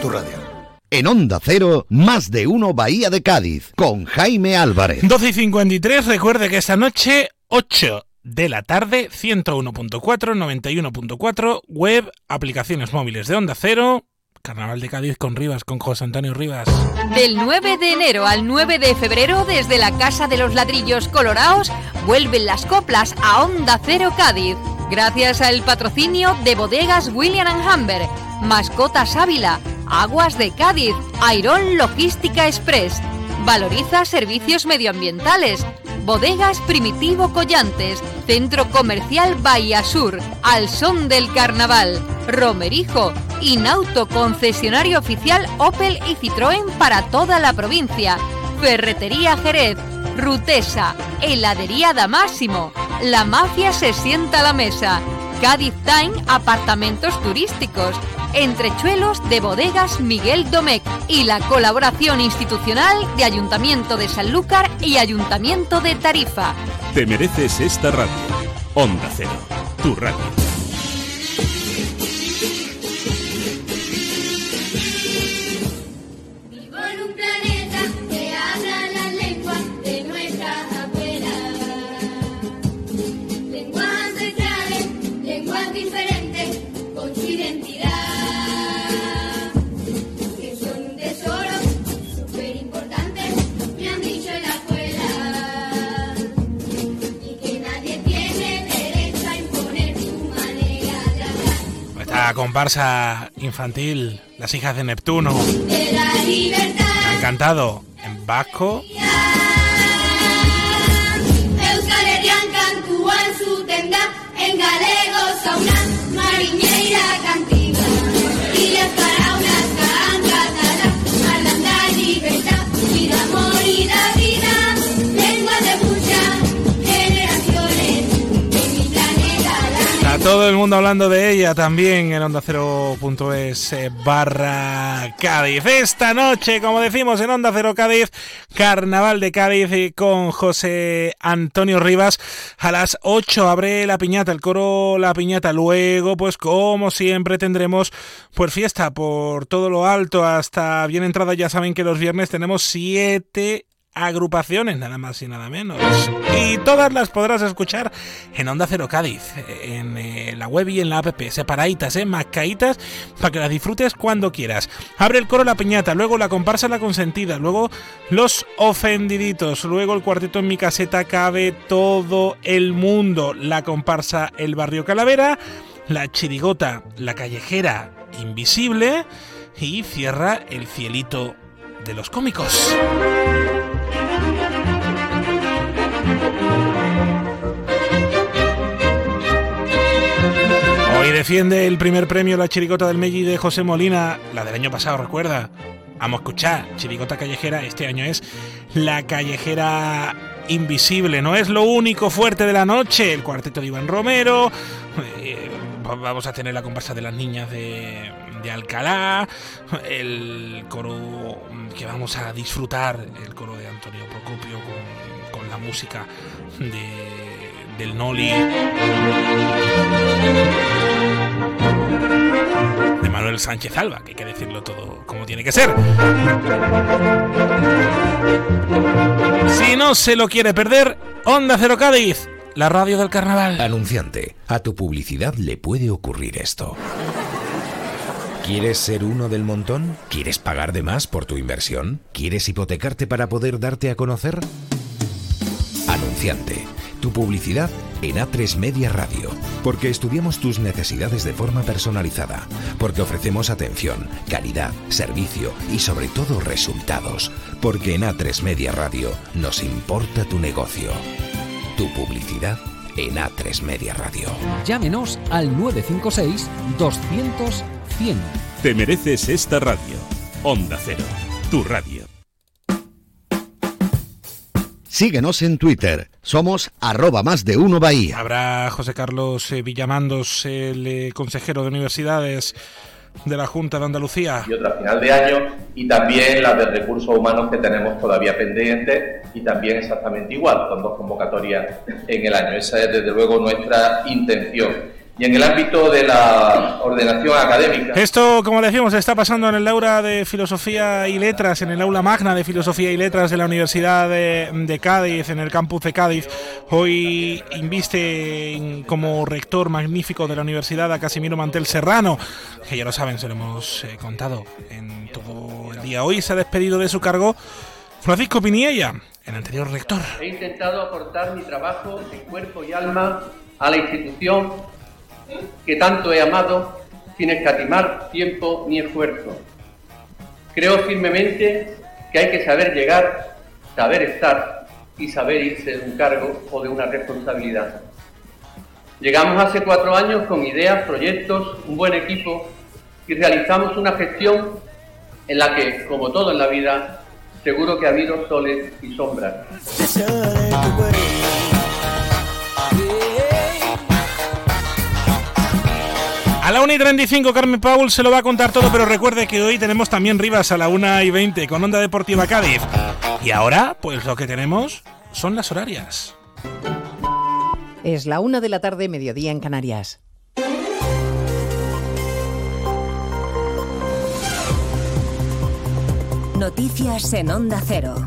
tu radio. En Onda Cero, más de uno Bahía de Cádiz, con Jaime Álvarez. 12 y 53, recuerde que esta noche, 8 de la tarde, 101.4, 91.4, web, aplicaciones móviles de Onda Cero, Carnaval de Cádiz con Rivas, con José Antonio Rivas. Del 9 de enero al 9 de febrero, desde la Casa de los Ladrillos Colorados, vuelven las coplas a Onda Cero Cádiz. Gracias al patrocinio de bodegas William Humber, Mascotas Ávila, Aguas de Cádiz, Airón Logística Express. Valoriza servicios medioambientales. Bodegas Primitivo Collantes, Centro Comercial Bahía Sur, Al Son del Carnaval, Romerijo, Inauto concesionario oficial Opel y Citroën para toda la provincia, Ferretería Jerez, Rutesa, Heladería Máximo, La Mafia se sienta a la mesa, Cádiz Time Apartamentos Turísticos, Entrechuelos de Bodegas Miguel Domecq y la colaboración institucional de Ayuntamiento de Sanlúcar y Ayuntamiento de Tarifa. Te mereces esta radio. Onda Cero, tu radio. La comparsa infantil, las hijas de Neptuno. Han cantado en vasco. Todo el mundo hablando de ella también en Onda 0.es eh, barra Cádiz. Esta noche, como decimos en Onda Cero Cádiz, Carnaval de Cádiz con José Antonio Rivas. A las 8 abre la piñata, el coro La Piñata. Luego, pues como siempre, tendremos pues fiesta por todo lo alto hasta bien entrada. Ya saben que los viernes tenemos siete agrupaciones, nada más y nada menos. Y todas las podrás escuchar en Onda Cero Cádiz, en eh, la web y en la app, separaditas, eh, mascaditas, para que las disfrutes cuando quieras. Abre el coro la piñata, luego la comparsa la consentida, luego los ofendiditos, luego el cuarteto en mi caseta cabe todo el mundo, la comparsa el barrio Calavera, la chirigota, la callejera invisible y cierra el cielito de los cómicos. Defiende el primer premio la chirigota del Melli de José Molina, la del año pasado, recuerda. Vamos a escuchar, chirigota callejera, este año es la callejera invisible, no es lo único fuerte de la noche, el cuarteto de Iván Romero, eh, vamos a tener la comparsa de las niñas de, de Alcalá, el coro que vamos a disfrutar, el coro de Antonio Procopio con, con la música de, del Noli. De Manuel Sánchez Alba, que hay que decirlo todo como tiene que ser. Si no se lo quiere perder, Onda Cero Cádiz, la radio del carnaval. Anunciante, a tu publicidad le puede ocurrir esto. ¿Quieres ser uno del montón? ¿Quieres pagar de más por tu inversión? ¿Quieres hipotecarte para poder darte a conocer? Anunciante, tu publicidad en A3 Media Radio, porque estudiamos tus necesidades de forma personalizada, porque ofrecemos atención, calidad, servicio y sobre todo resultados, porque en A3 Media Radio nos importa tu negocio. Tu publicidad en A3 Media Radio. Llámenos al 956 200 100. Te mereces esta radio. Onda Cero, tu radio. Síguenos en Twitter. Somos arroba más de uno Bahía. Habrá José Carlos eh, Villamandos, el eh, consejero de universidades de la Junta de Andalucía. y otra a final de año y también las de recursos humanos que tenemos todavía pendientes y también exactamente igual, con dos convocatorias en el año. Esa es desde luego nuestra intención. Y en el ámbito de la ordenación académica. Esto, como decimos, está pasando en el aula de Filosofía y Letras, en el aula magna de Filosofía y Letras de la Universidad de, de Cádiz, en el campus de Cádiz. Hoy inviste como rector magnífico de la universidad a Casimiro Mantel Serrano, que ya lo saben, se lo hemos eh, contado en todo el día. Hoy se ha despedido de su cargo Francisco Piniella, el anterior rector. He intentado aportar mi trabajo de cuerpo y alma a la institución que tanto he amado sin escatimar tiempo ni esfuerzo. Creo firmemente que hay que saber llegar, saber estar y saber irse de un cargo o de una responsabilidad. Llegamos hace cuatro años con ideas, proyectos, un buen equipo y realizamos una gestión en la que, como todo en la vida, seguro que ha habido soles y sombras. A la 1 y 35 Carmen Paul se lo va a contar todo, pero recuerde que hoy tenemos también Rivas a la 1 y 20 con Onda Deportiva Cádiz. Y ahora, pues lo que tenemos son las horarias. Es la una de la tarde, mediodía en Canarias. Noticias en Onda Cero.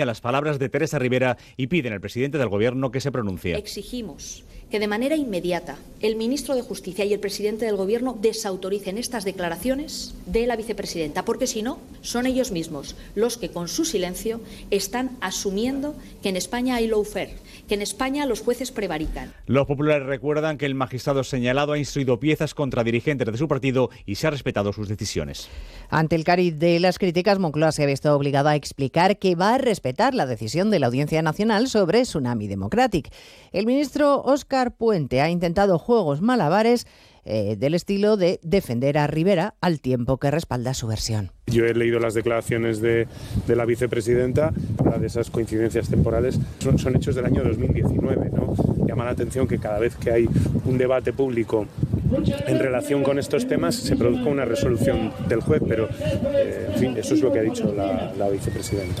las palabras de Teresa Rivera y piden al presidente del Gobierno que se pronuncie. Exigimos que de manera inmediata el ministro de Justicia y el presidente del Gobierno desautoricen estas declaraciones de la vicepresidenta, porque si no, son ellos mismos los que con su silencio están asumiendo que en España hay lawfare, que en España los jueces prevarican. Los populares recuerdan que el magistrado señalado ha instruido piezas contra dirigentes de su partido y se ha respetado sus decisiones. Ante el cariz de las críticas, Moncloa se ha visto obligada a explicar que va a respetar la decisión de la Audiencia Nacional sobre Tsunami Democratic. El ministro Puente ha intentado juegos malabares eh, del estilo de defender a Rivera al tiempo que respalda su versión. Yo he leído las declaraciones de, la vicepresidenta, de esas coincidencias temporales, son, hechos del año 2019. ¿no? Llama la atención que cada vez que hay un debate público en relación con estos temas se produzca una resolución del juez, pero eh, en fin, eso es lo que ha dicho la vicepresidenta.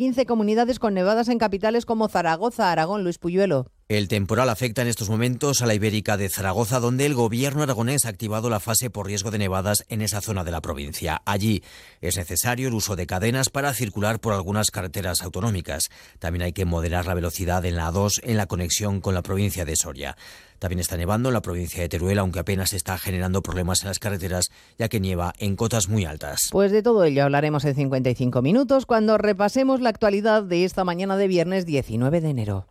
15 comunidades con nevadas en capitales como Zaragoza, Aragón, Luis Puyuelo. El temporal afecta en estos momentos a la Ibérica de Zaragoza, donde el gobierno aragonés ha activado la fase por riesgo de nevadas en esa zona de la provincia. Allí es necesario el uso de cadenas para circular por algunas carreteras autonómicas. También hay que moderar la velocidad en la A2 en la conexión con la provincia de Soria. También está nevando en la provincia de Teruel, aunque apenas está generando problemas en las carreteras, ya que nieva en cotas muy altas. Pues de todo ello hablaremos en 55 minutos cuando repasemos la actualidad de esta mañana de viernes 19 de enero.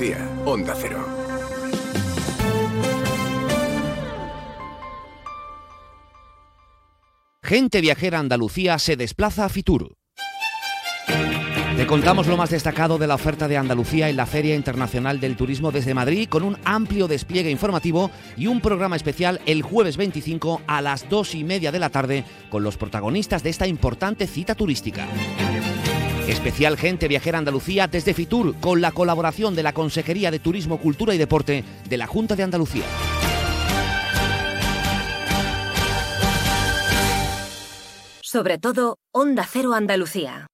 Andalucía, Onda Cero. Gente viajera Andalucía se desplaza a Fitur. Te contamos lo más destacado de la oferta de Andalucía en la Feria Internacional del Turismo desde Madrid con un amplio despliegue informativo y un programa especial el jueves 25 a las 2 y media de la tarde con los protagonistas de esta importante cita turística. Especial Gente Viajera Andalucía desde Fitur con la colaboración de la Consejería de Turismo, Cultura y Deporte de la Junta de Andalucía. Sobre todo, Onda Cero Andalucía.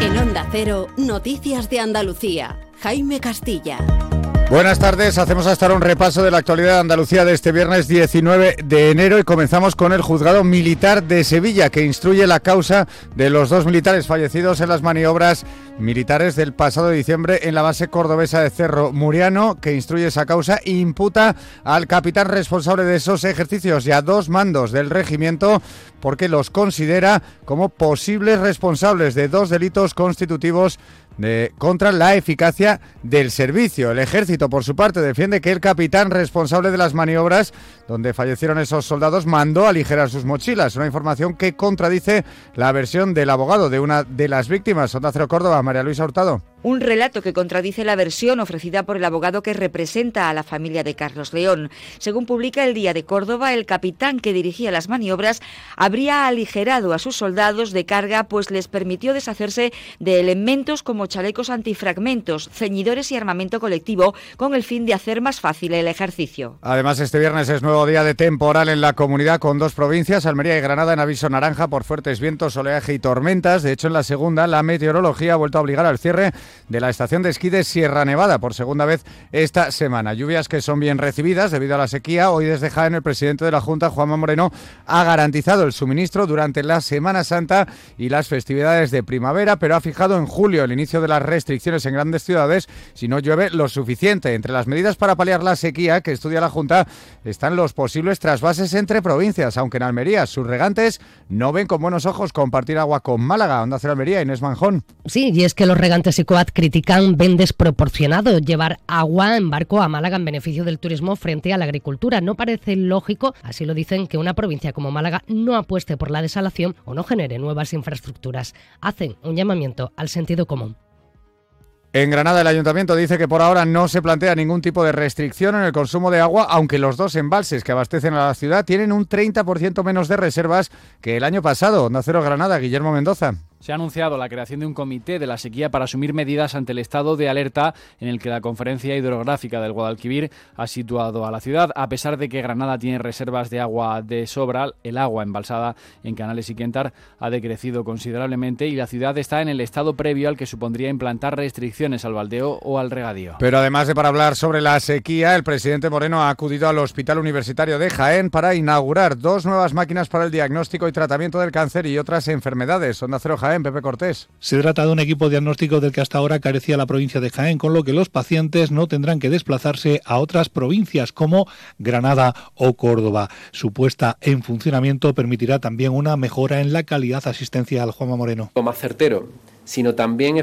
En Onda Cero, Noticias de Andalucía. Jaime Castilla. Buenas tardes, hacemos hasta ahora un repaso de la actualidad de Andalucía de este viernes 19 de enero y comenzamos con el juzgado militar de Sevilla que instruye la causa de los dos militares fallecidos en las maniobras militares del pasado diciembre en la base cordobesa de Cerro Muriano que instruye esa causa e imputa al capitán responsable de esos ejercicios y a dos mandos del regimiento porque los considera como posibles responsables de dos delitos constitutivos de, contra la eficacia del servicio. El ejército, por su parte, defiende que el capitán responsable de las maniobras donde fallecieron esos soldados mandó aligerar sus mochilas. Una información que contradice la versión del abogado de una de las víctimas. Onda Cero Córdoba, María Luisa Hurtado. Un relato que contradice la versión ofrecida por el abogado que representa a la familia de Carlos León. Según publica el Día de Córdoba, el capitán que dirigía las maniobras habría aligerado a sus soldados de carga, pues les permitió deshacerse de elementos como chalecos antifragmentos, ceñidores y armamento colectivo, con el fin de hacer más fácil el ejercicio. Además, este viernes es nuevo día de temporal en la comunidad con dos provincias, Almería y Granada, en aviso naranja por fuertes vientos, oleaje y tormentas. De hecho, en la segunda, la meteorología ha vuelto a obligar al cierre de la estación de esquí de Sierra Nevada por segunda vez esta semana. Lluvias que son bien recibidas debido a la sequía. Hoy desde Jaén el presidente de la Junta, Juanma Moreno, ha garantizado el suministro durante la Semana Santa y las festividades de primavera, pero ha fijado en julio el inicio de las restricciones en grandes ciudades si no llueve lo suficiente. Entre las medidas para paliar la sequía que estudia la Junta están los posibles trasvases entre provincias, aunque en Almería sus regantes no ven con buenos ojos compartir agua con Málaga. Onda Cero Almería, Inés Manjón. Sí, y es que los regantes y COAT critican ven desproporcionado llevar agua en barco a Málaga en beneficio del turismo frente a la agricultura. No parece lógico, así lo dicen, que una provincia como Málaga no apueste por la desalación o no genere nuevas infraestructuras. Hacen un llamamiento al sentido común. En Granada el ayuntamiento dice que por ahora no se plantea ningún tipo de restricción en el consumo de agua, aunque los dos embalses que abastecen a la ciudad tienen un 30% menos de reservas que el año pasado. Onda Cero Granada, Guillermo Mendoza. Se ha anunciado la creación de un comité de la sequía para asumir medidas ante el estado de alerta en el que la Conferencia Hidrográfica del Guadalquivir ha situado a la ciudad. A pesar de que Granada tiene reservas de agua de sobra, el agua embalsada en Canales y Quentar ha decrecido considerablemente y la ciudad está en el estado previo al que supondría implantar restricciones al baldeo o al regadío. Pero además de para hablar sobre la sequía, el presidente Moreno ha acudido al Hospital Universitario de Jaén para inaugurar dos nuevas máquinas para el diagnóstico y tratamiento del cáncer y otras enfermedades. Onda Cero Jaén. Pepe Cortés. Se trata de un equipo diagnóstico del que hasta ahora carecía la provincia de Jaén, con lo que los pacientes no tendrán que desplazarse a otras provincias como Granada o Córdoba. Su puesta en funcionamiento permitirá también una mejora en la calidad asistencial. Juanma Moreno. Más certero, sino también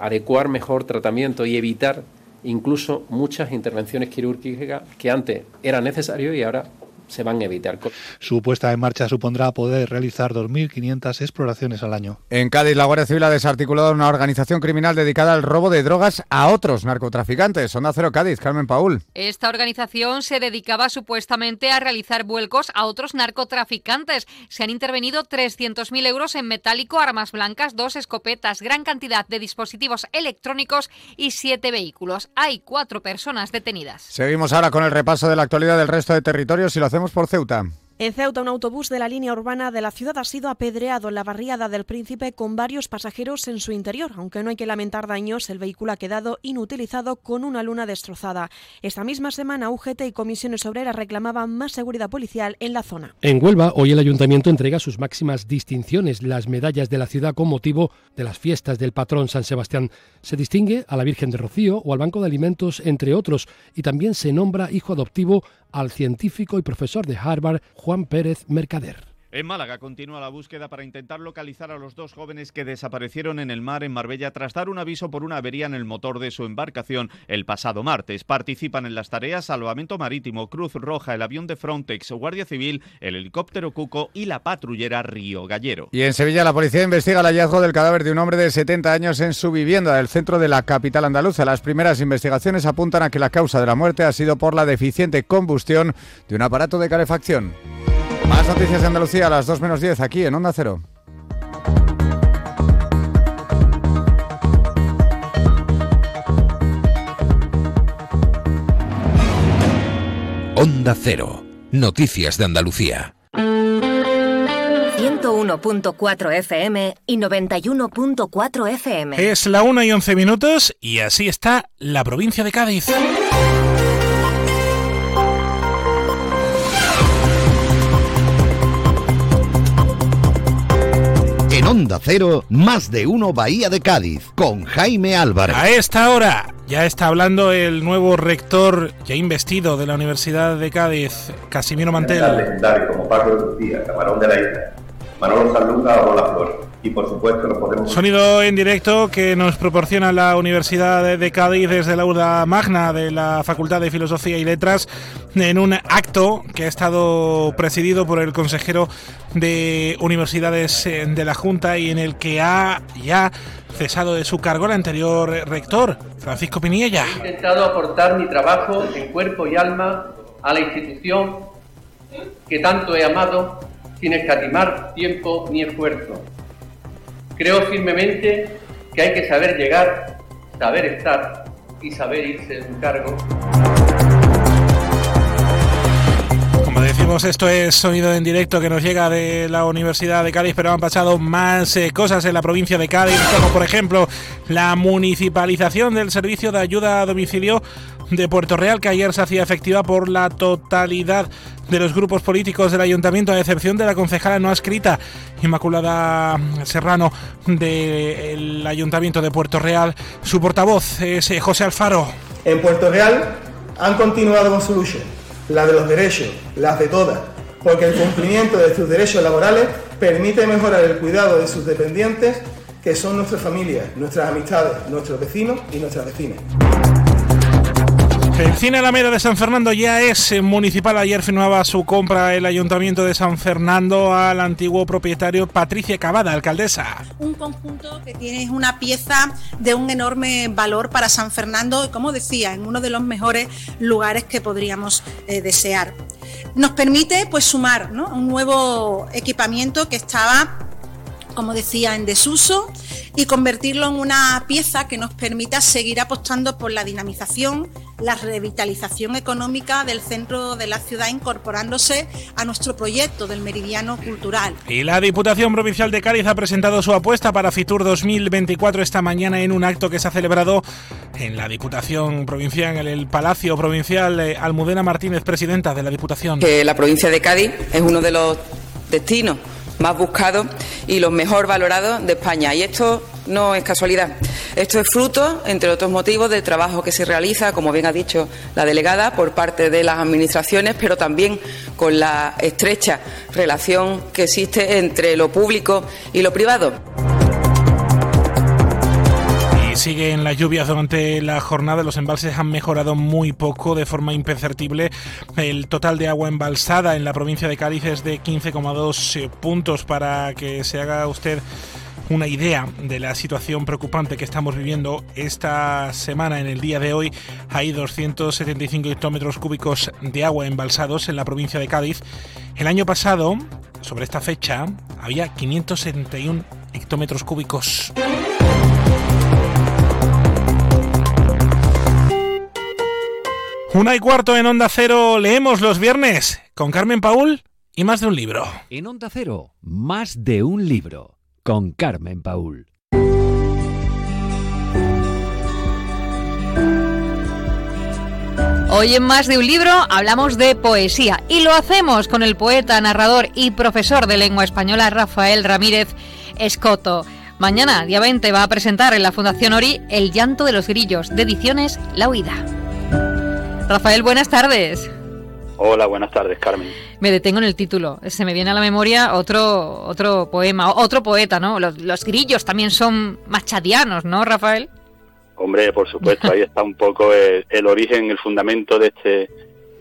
adecuar mejor tratamiento y evitar incluso muchas intervenciones quirúrgicas que antes eran necesarias y ahora se van a evitar. Su puesta en marcha supondrá poder realizar 2.500 exploraciones al año. En Cádiz, la Guardia Civil ha desarticulado una organización criminal dedicada al robo de drogas a otros narcotraficantes. Onda Cero Cádiz, Carmen Paul. Esta organización se dedicaba supuestamente a realizar vuelcos a otros narcotraficantes. Se han intervenido 300.000 euros en metálico, armas blancas, dos escopetas, gran cantidad de dispositivos electrónicos y siete vehículos. Hay cuatro personas detenidas. Seguimos ahora con el repaso de la actualidad del resto de territorios y lo hacemos por Ceuta. En Ceuta, un autobús de la línea urbana de la ciudad ha sido apedreado en la barriada del Príncipe con varios pasajeros en su interior. Aunque no hay que lamentar daños, el vehículo ha quedado inutilizado con una luna destrozada. Esta misma semana, UGT y comisiones obreras reclamaban más seguridad policial en la zona. En Huelva, hoy el ayuntamiento entrega sus máximas distinciones, las medallas de la ciudad con motivo de las fiestas del patrón San Sebastián. Se distingue a la Virgen de Rocío o al Banco de Alimentos, entre otros, y también se nombra hijo adoptivo al científico y profesor de Harvard Juan Pérez Mercader. En Málaga continúa la búsqueda para intentar localizar a los dos jóvenes que desaparecieron en el mar en Marbella tras dar un aviso por una avería en el motor de su embarcación el pasado martes. Participan en las tareas Salvamento Marítimo, Cruz Roja, el avión de Frontex, Guardia Civil, el helicóptero Cuco y la patrullera Río Gallero. Y en Sevilla la policía investiga el hallazgo del cadáver de un hombre de 70 años en su vivienda del centro de la capital andaluza. Las primeras investigaciones apuntan a que la causa de la muerte ha sido por la deficiente combustión de un aparato de calefacción. Más noticias de Andalucía a las 2 menos 10 aquí en Onda Cero. Onda Cero. Noticias de Andalucía. 101.4 FM y 91.4 FM. Es la 1 y 11 minutos y así está la provincia de Cádiz. Onda Cero, más de uno Bahía de Cádiz, con Jaime Álvarez. A esta hora ya está hablando el nuevo rector ya investido de la Universidad de Cádiz, Casimiro Mantel. legendario como Paco de Lucía, Camarón de la Isla, Manolo Sanlúcar o La Flor. Y por supuesto lo podemos... Sonido en directo que nos proporciona la Universidad de Cádiz desde la aula magna de la Facultad de Filosofía y Letras en un acto que ha estado presidido por el consejero de Universidades eh, de la Junta y en el que ha ya cesado de su cargo el anterior rector, Francisco Piniella. He intentado aportar mi trabajo en cuerpo y alma a la institución que tanto he amado sin escatimar tiempo ni esfuerzo. Creo firmemente que hay que saber llegar, saber estar y saber irse de un cargo. Esto es sonido en directo que nos llega de la Universidad de Cádiz, pero han pasado más eh, cosas en la provincia de Cádiz, como por ejemplo la municipalización del servicio de ayuda a domicilio de Puerto Real, que ayer se hacía efectiva por la totalidad de los grupos políticos del ayuntamiento, a excepción de la concejala no escrita Inmaculada Serrano del ayuntamiento de Puerto Real. Su portavoz es eh, José Alfaro. En Puerto Real han continuado con su lucha, la de los derechos, las de todas, porque el cumplimiento de sus derechos laborales permite mejorar el cuidado de sus dependientes, que son nuestras familias, nuestras amistades, nuestros vecinos y nuestras vecinas. El Cine Alameda de San Fernando ya es eh, municipal. Ayer firmaba su compra el Ayuntamiento de San Fernando al antiguo propietario Patricia Cavada, alcaldesa. Un conjunto que tiene una pieza de un enorme valor para San Fernando y, como decía, en uno de los mejores lugares que podríamos eh, desear. Nos permite pues sumar ¿no? un nuevo equipamiento que estaba como decía, en desuso y convertirlo en una pieza que nos permita seguir apostando por la dinamización, la revitalización económica del centro de la ciudad, incorporándose a nuestro proyecto del Meridiano Cultural. Y la Diputación Provincial de Cádiz ha presentado su apuesta para Fitur 2024 esta mañana en un acto que se ha celebrado en la Diputación Provincial, en el Palacio Provincial. Almudena Martínez, presidenta de la Diputación. Que la provincia de Cádiz es uno de los destinos más buscados y los mejor valorados de España. Y esto no es casualidad. Esto es fruto, entre otros motivos, del trabajo que se realiza, como bien ha dicho la delegada, por parte de las administraciones, pero también con la estrecha relación que existe entre lo público y lo privado. Siguen las lluvias durante la jornada, los embalses han mejorado muy poco, de forma imperceptible. El total de agua embalsada en la provincia de Cádiz es de 15,2 puntos para que se haga usted una idea de la situación preocupante que estamos viviendo esta semana. En el día de hoy hay 275 hectómetros cúbicos de agua embalsados en la provincia de Cádiz. El año pasado, sobre esta fecha, había 571 hectómetros cúbicos. Una y cuarto en Onda Cero, leemos los viernes con Carmen Paul y más de un libro. En Onda Cero, más de un libro con Carmen Paul. Hoy en más de un libro hablamos de poesía y lo hacemos con el poeta, narrador y profesor de lengua española Rafael Ramírez Escoto. Mañana, día 20, va a presentar en la Fundación Ori El llanto de los grillos, de ediciones La Huida. Rafael, buenas tardes. Hola, buenas tardes, Carmen. Me detengo en el título. Se me viene a la memoria otro, otro poema, otro poeta, ¿no? Los, grillos también son machadianos, ¿no, Rafael? Hombre, por supuesto, ahí está un poco el, origen, el fundamento de este,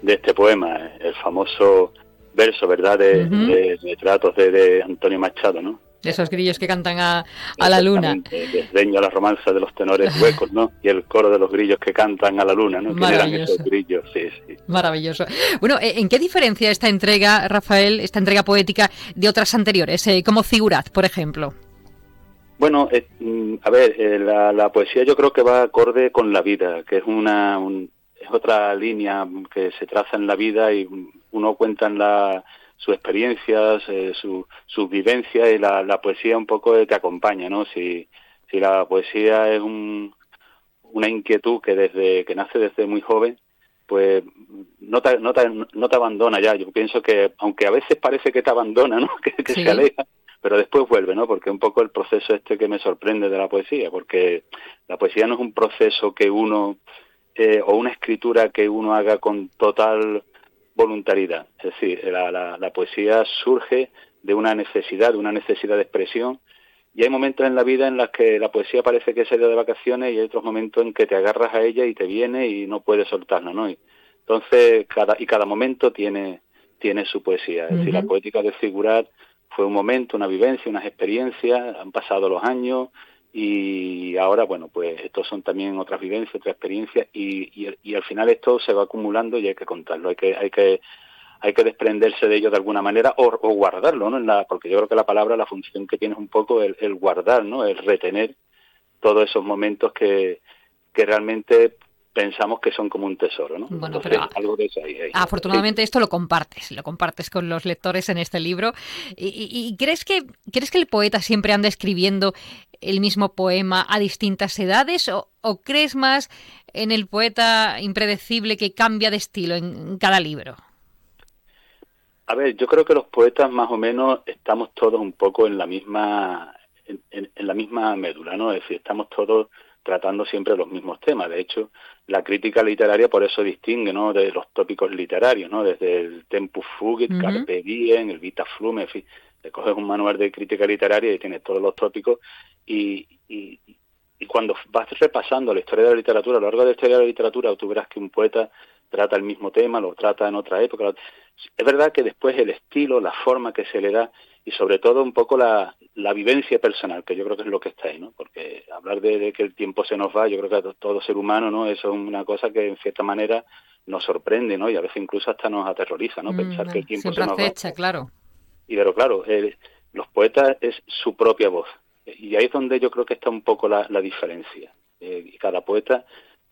de este poema, el famoso verso, ¿verdad?, de, de, de Antonio Machado, ¿no? Esos grillos que cantan a, la luna. Desdeño a la romanza de los tenores huecos, ¿no? Y el coro de los grillos que cantan a la luna, ¿no? ¿Quién eran esos grillos? Sí, sí. Maravilloso. Bueno, eh, ¿en qué diferencia esta entrega, Rafael, esta entrega poética de otras anteriores, eh, como Figurat, por ejemplo? Bueno, eh, mm, a ver, la, poesía yo creo que va acorde con la vida, que es una es otra línea que se traza en la vida y uno cuenta en la sus experiencias, eh, su, sus vivencias y la, la, poesía un poco te acompaña, ¿no? Si, si la poesía es un, una inquietud que desde que nace desde muy joven, pues no te, no, te, no te abandona ya. Yo pienso que, aunque a veces parece que te abandona, ¿no? que, se aleja, pero después vuelve, ¿no? Porque un poco el proceso este que me sorprende de la poesía, porque la poesía no es un proceso que uno, eh, o una escritura que uno haga con total voluntariedad. Es decir, la, la, poesía surge de una necesidad, de una necesidad de expresión. Y hay momentos en la vida en los que la poesía parece que se de vacaciones y hay otros momentos en que te agarras a ella y te viene y no puedes soltarla, ¿no? entonces, cada, y cada momento tiene, tiene su poesía. Es decir, la poética de figurar fue un momento, una vivencia, unas experiencias, han pasado los años, y ahora bueno pues estos son también otras vivencias otras experiencias y, y, al final esto se va acumulando y hay que contarlo hay que hay que hay que desprenderse de ello de alguna manera o, guardarlo no en la, porque yo creo que la palabra la función que tiene es un poco el, el guardar no el retener todos esos momentos que que realmente pensamos que son como un tesoro, ¿no? Bueno, pero algo de eso ahí, afortunadamente esto lo compartes, lo compartes con los lectores en este libro. ¿Y, crees que crees que el poeta siempre anda escribiendo el mismo poema a distintas edades o, crees más en el poeta impredecible que cambia de estilo en, cada libro? A ver, yo creo que los poetas más o menos estamos todos un poco en la misma en, en la misma médula, ¿no? Es decir, estamos todos tratando siempre los mismos temas. De hecho, la crítica literaria por eso distingue ¿no? de los tópicos literarios, ¿no? desde el Tempus Fugit, Carpe Diem, el Vita Flume, en fin, te coges un manual de crítica literaria y tienes todos los tópicos y, y, y cuando vas repasando la historia de la literatura, a lo largo de la historia de la literatura, tú verás que un poeta trata el mismo tema, lo trata en otra época. Es verdad que después el estilo, la forma que se le da y sobre todo un poco la, la vivencia personal, que yo creo que es lo que está ahí, ¿no? Porque hablar de, que el tiempo se nos va, yo creo que a todo ser humano, ¿no? Eso es una cosa que en cierta manera nos sorprende, ¿no? Y a veces incluso hasta nos aterroriza, ¿no? Mm, Pensar que el tiempo se nos va. claro. Y pero claro, eh, los poetas es su propia voz. Y ahí es donde yo creo que está un poco la, la diferencia. Eh, cada poeta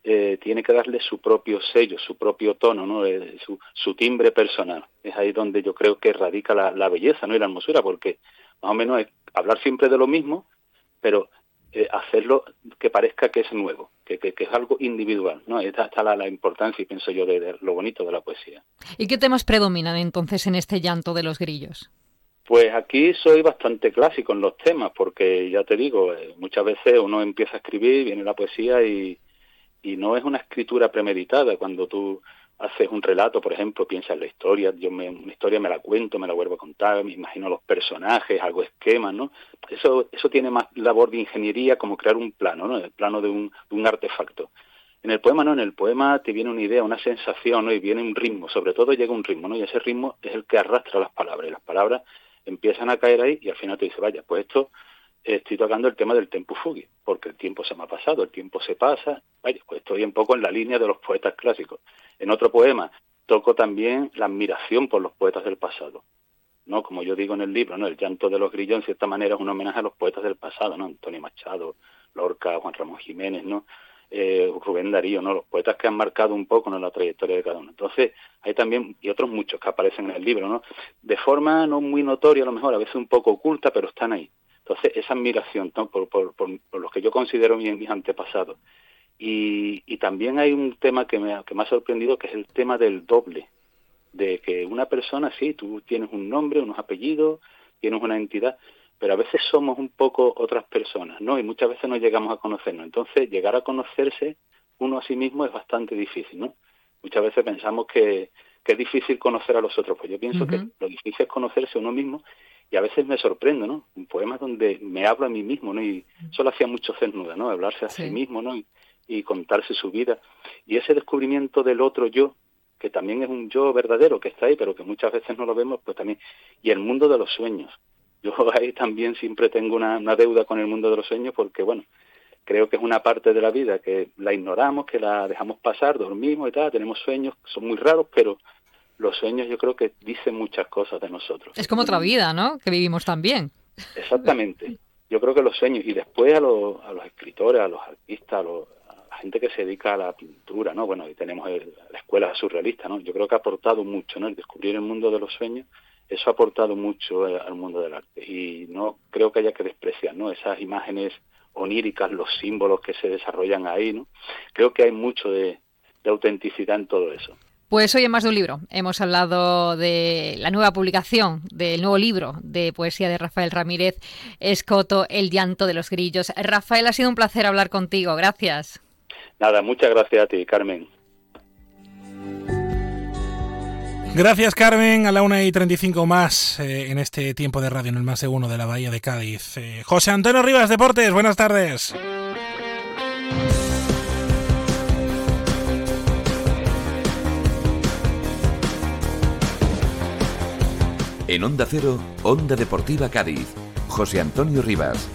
eh, tiene que darle su propio sello, su propio tono, ¿no? Eh, su, su, timbre personal. Es ahí donde yo creo que radica la, la, belleza ¿no? y la hermosura, porque más o menos es hablar siempre de lo mismo, pero eh, hacerlo que parezca que es nuevo, que, que, es algo individual. ¿no? Esta está la, la importancia, y pienso yo, de, de, lo bonito de la poesía. ¿Y qué temas predominan entonces en este llanto de los grillos? Pues aquí soy bastante clásico en los temas, porque ya te digo, muchas veces uno empieza a escribir, viene la poesía y, y no es una escritura premeditada cuando tú haces un relato, por ejemplo, piensas en la historia, yo me, una historia me la cuento, me la vuelvo a contar, me imagino los personajes, hago esquemas, ¿no? Eso, eso tiene más labor de ingeniería como crear un plano, ¿no? El plano de un, de un artefacto. En el poema no, en el poema te viene una idea, una sensación, ¿no? Y viene un ritmo, sobre todo llega un ritmo, ¿no? Y ese ritmo es el que arrastra las palabras, y las palabras empiezan a caer ahí y al final te dice, vaya, pues esto estoy tocando el tema del tempo fugi, porque el tiempo se me ha pasado, el tiempo se pasa, vaya, pues estoy un poco en la línea de los poetas clásicos. En otro poema toco también la admiración por los poetas del pasado, ¿no? Como yo digo en el libro, ¿no? El llanto de los grillos en cierta manera es un homenaje a los poetas del pasado, ¿no? Antonio Machado, Lorca, Juan Ramón Jiménez, ¿no? Eh, Rubén Darío, ¿no? Los poetas que han marcado un poco ¿no? la trayectoria de cada uno. Entonces, hay también, y otros muchos que aparecen en el libro, ¿no? De forma no muy notoria, a lo mejor, a veces un poco oculta, pero están ahí. Entonces, esa admiración por, por, por, los que yo considero mis, mis antepasados. Y, y, también hay un tema que me, que me ha sorprendido, que es el tema del doble. De que una persona, sí, tú tienes un nombre, unos apellidos, tienes una entidad, pero a veces somos un poco otras personas, ¿no? Y muchas veces no llegamos a conocernos. Entonces, llegar a conocerse uno a sí mismo es bastante difícil, ¿no? Muchas veces pensamos que, que es difícil conocer a los otros, pues yo pienso que lo difícil es conocerse uno mismo y a veces me sorprendo, ¿no? Un poema donde me hablo a mí mismo, ¿no? Y solo hacía mucho Cernuda, ¿no? Hablarse a sí, mismo, ¿no? Y, y, contarse su vida. Y ese descubrimiento del otro yo, que también es un yo verdadero que está ahí, pero que muchas veces no lo vemos, pues también. Y el mundo de los sueños. Yo ahí también siempre tengo una, una deuda con el mundo de los sueños porque, bueno, creo que es una parte de la vida que la ignoramos, que la dejamos pasar, dormimos y tal, tenemos sueños, son muy raros, pero los sueños yo creo que dicen muchas cosas de nosotros. Es como otra vida, ¿no? Que vivimos también. Exactamente. Yo creo que los sueños, y después a, los, a los escritores, a los artistas, a, la gente que se dedica a la pintura, ¿no? Bueno, y tenemos la escuela surrealista, ¿no? Yo creo que ha aportado mucho, ¿no? El descubrir el mundo de los sueños, eso ha aportado mucho eh, al mundo del arte. Y no creo que haya que despreciar, ¿no? Esas imágenes oníricas, los símbolos que se desarrollan ahí, ¿no? Creo que hay mucho de autenticidad en todo eso. Pues hoy en más de un libro hemos hablado de la nueva publicación del nuevo libro de poesía de Rafael Ramírez Escoto, El llanto de los grillos. Rafael, ha sido un placer hablar contigo. Gracias. Nada, muchas gracias a ti, Carmen. Gracias, Carmen. A la una y 35 más eh, en este tiempo de radio en el más de uno de la Bahía de Cádiz. Eh, José Antonio Rivas, Deportes, buenas tardes. En Onda Cero, Onda Deportiva Cádiz. José Antonio Rivas.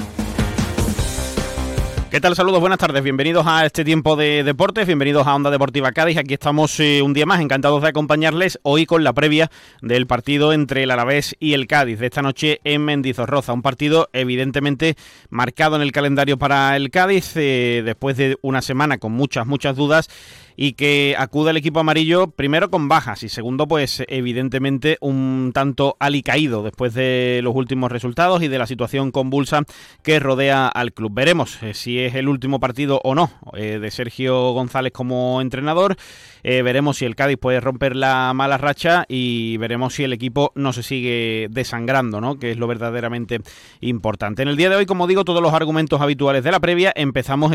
¿Qué tal? Saludos, buenas tardes. Bienvenidos a este tiempo de deportes, bienvenidos a Onda Deportiva Cádiz. Aquí estamos eh, un día más, encantados de acompañarles hoy con la previa del partido entre el Alavés y el Cádiz de esta noche en Mendizorroza. Un partido evidentemente marcado en el calendario para el Cádiz eh, después de una semana con muchas, muchas dudas y que acude el equipo amarillo primero con bajas y segundo pues evidentemente un tanto alicaído después de los últimos resultados y de la situación convulsa que rodea al club. Veremos eh, si es el último partido o no eh, de Sergio González como entrenador. Eh, veremos si el Cádiz puede romper la mala racha y veremos si el equipo no se sigue desangrando, ¿no? que es lo verdaderamente importante. En el día de hoy, como digo, todos los argumentos habituales de la previa. Empezamos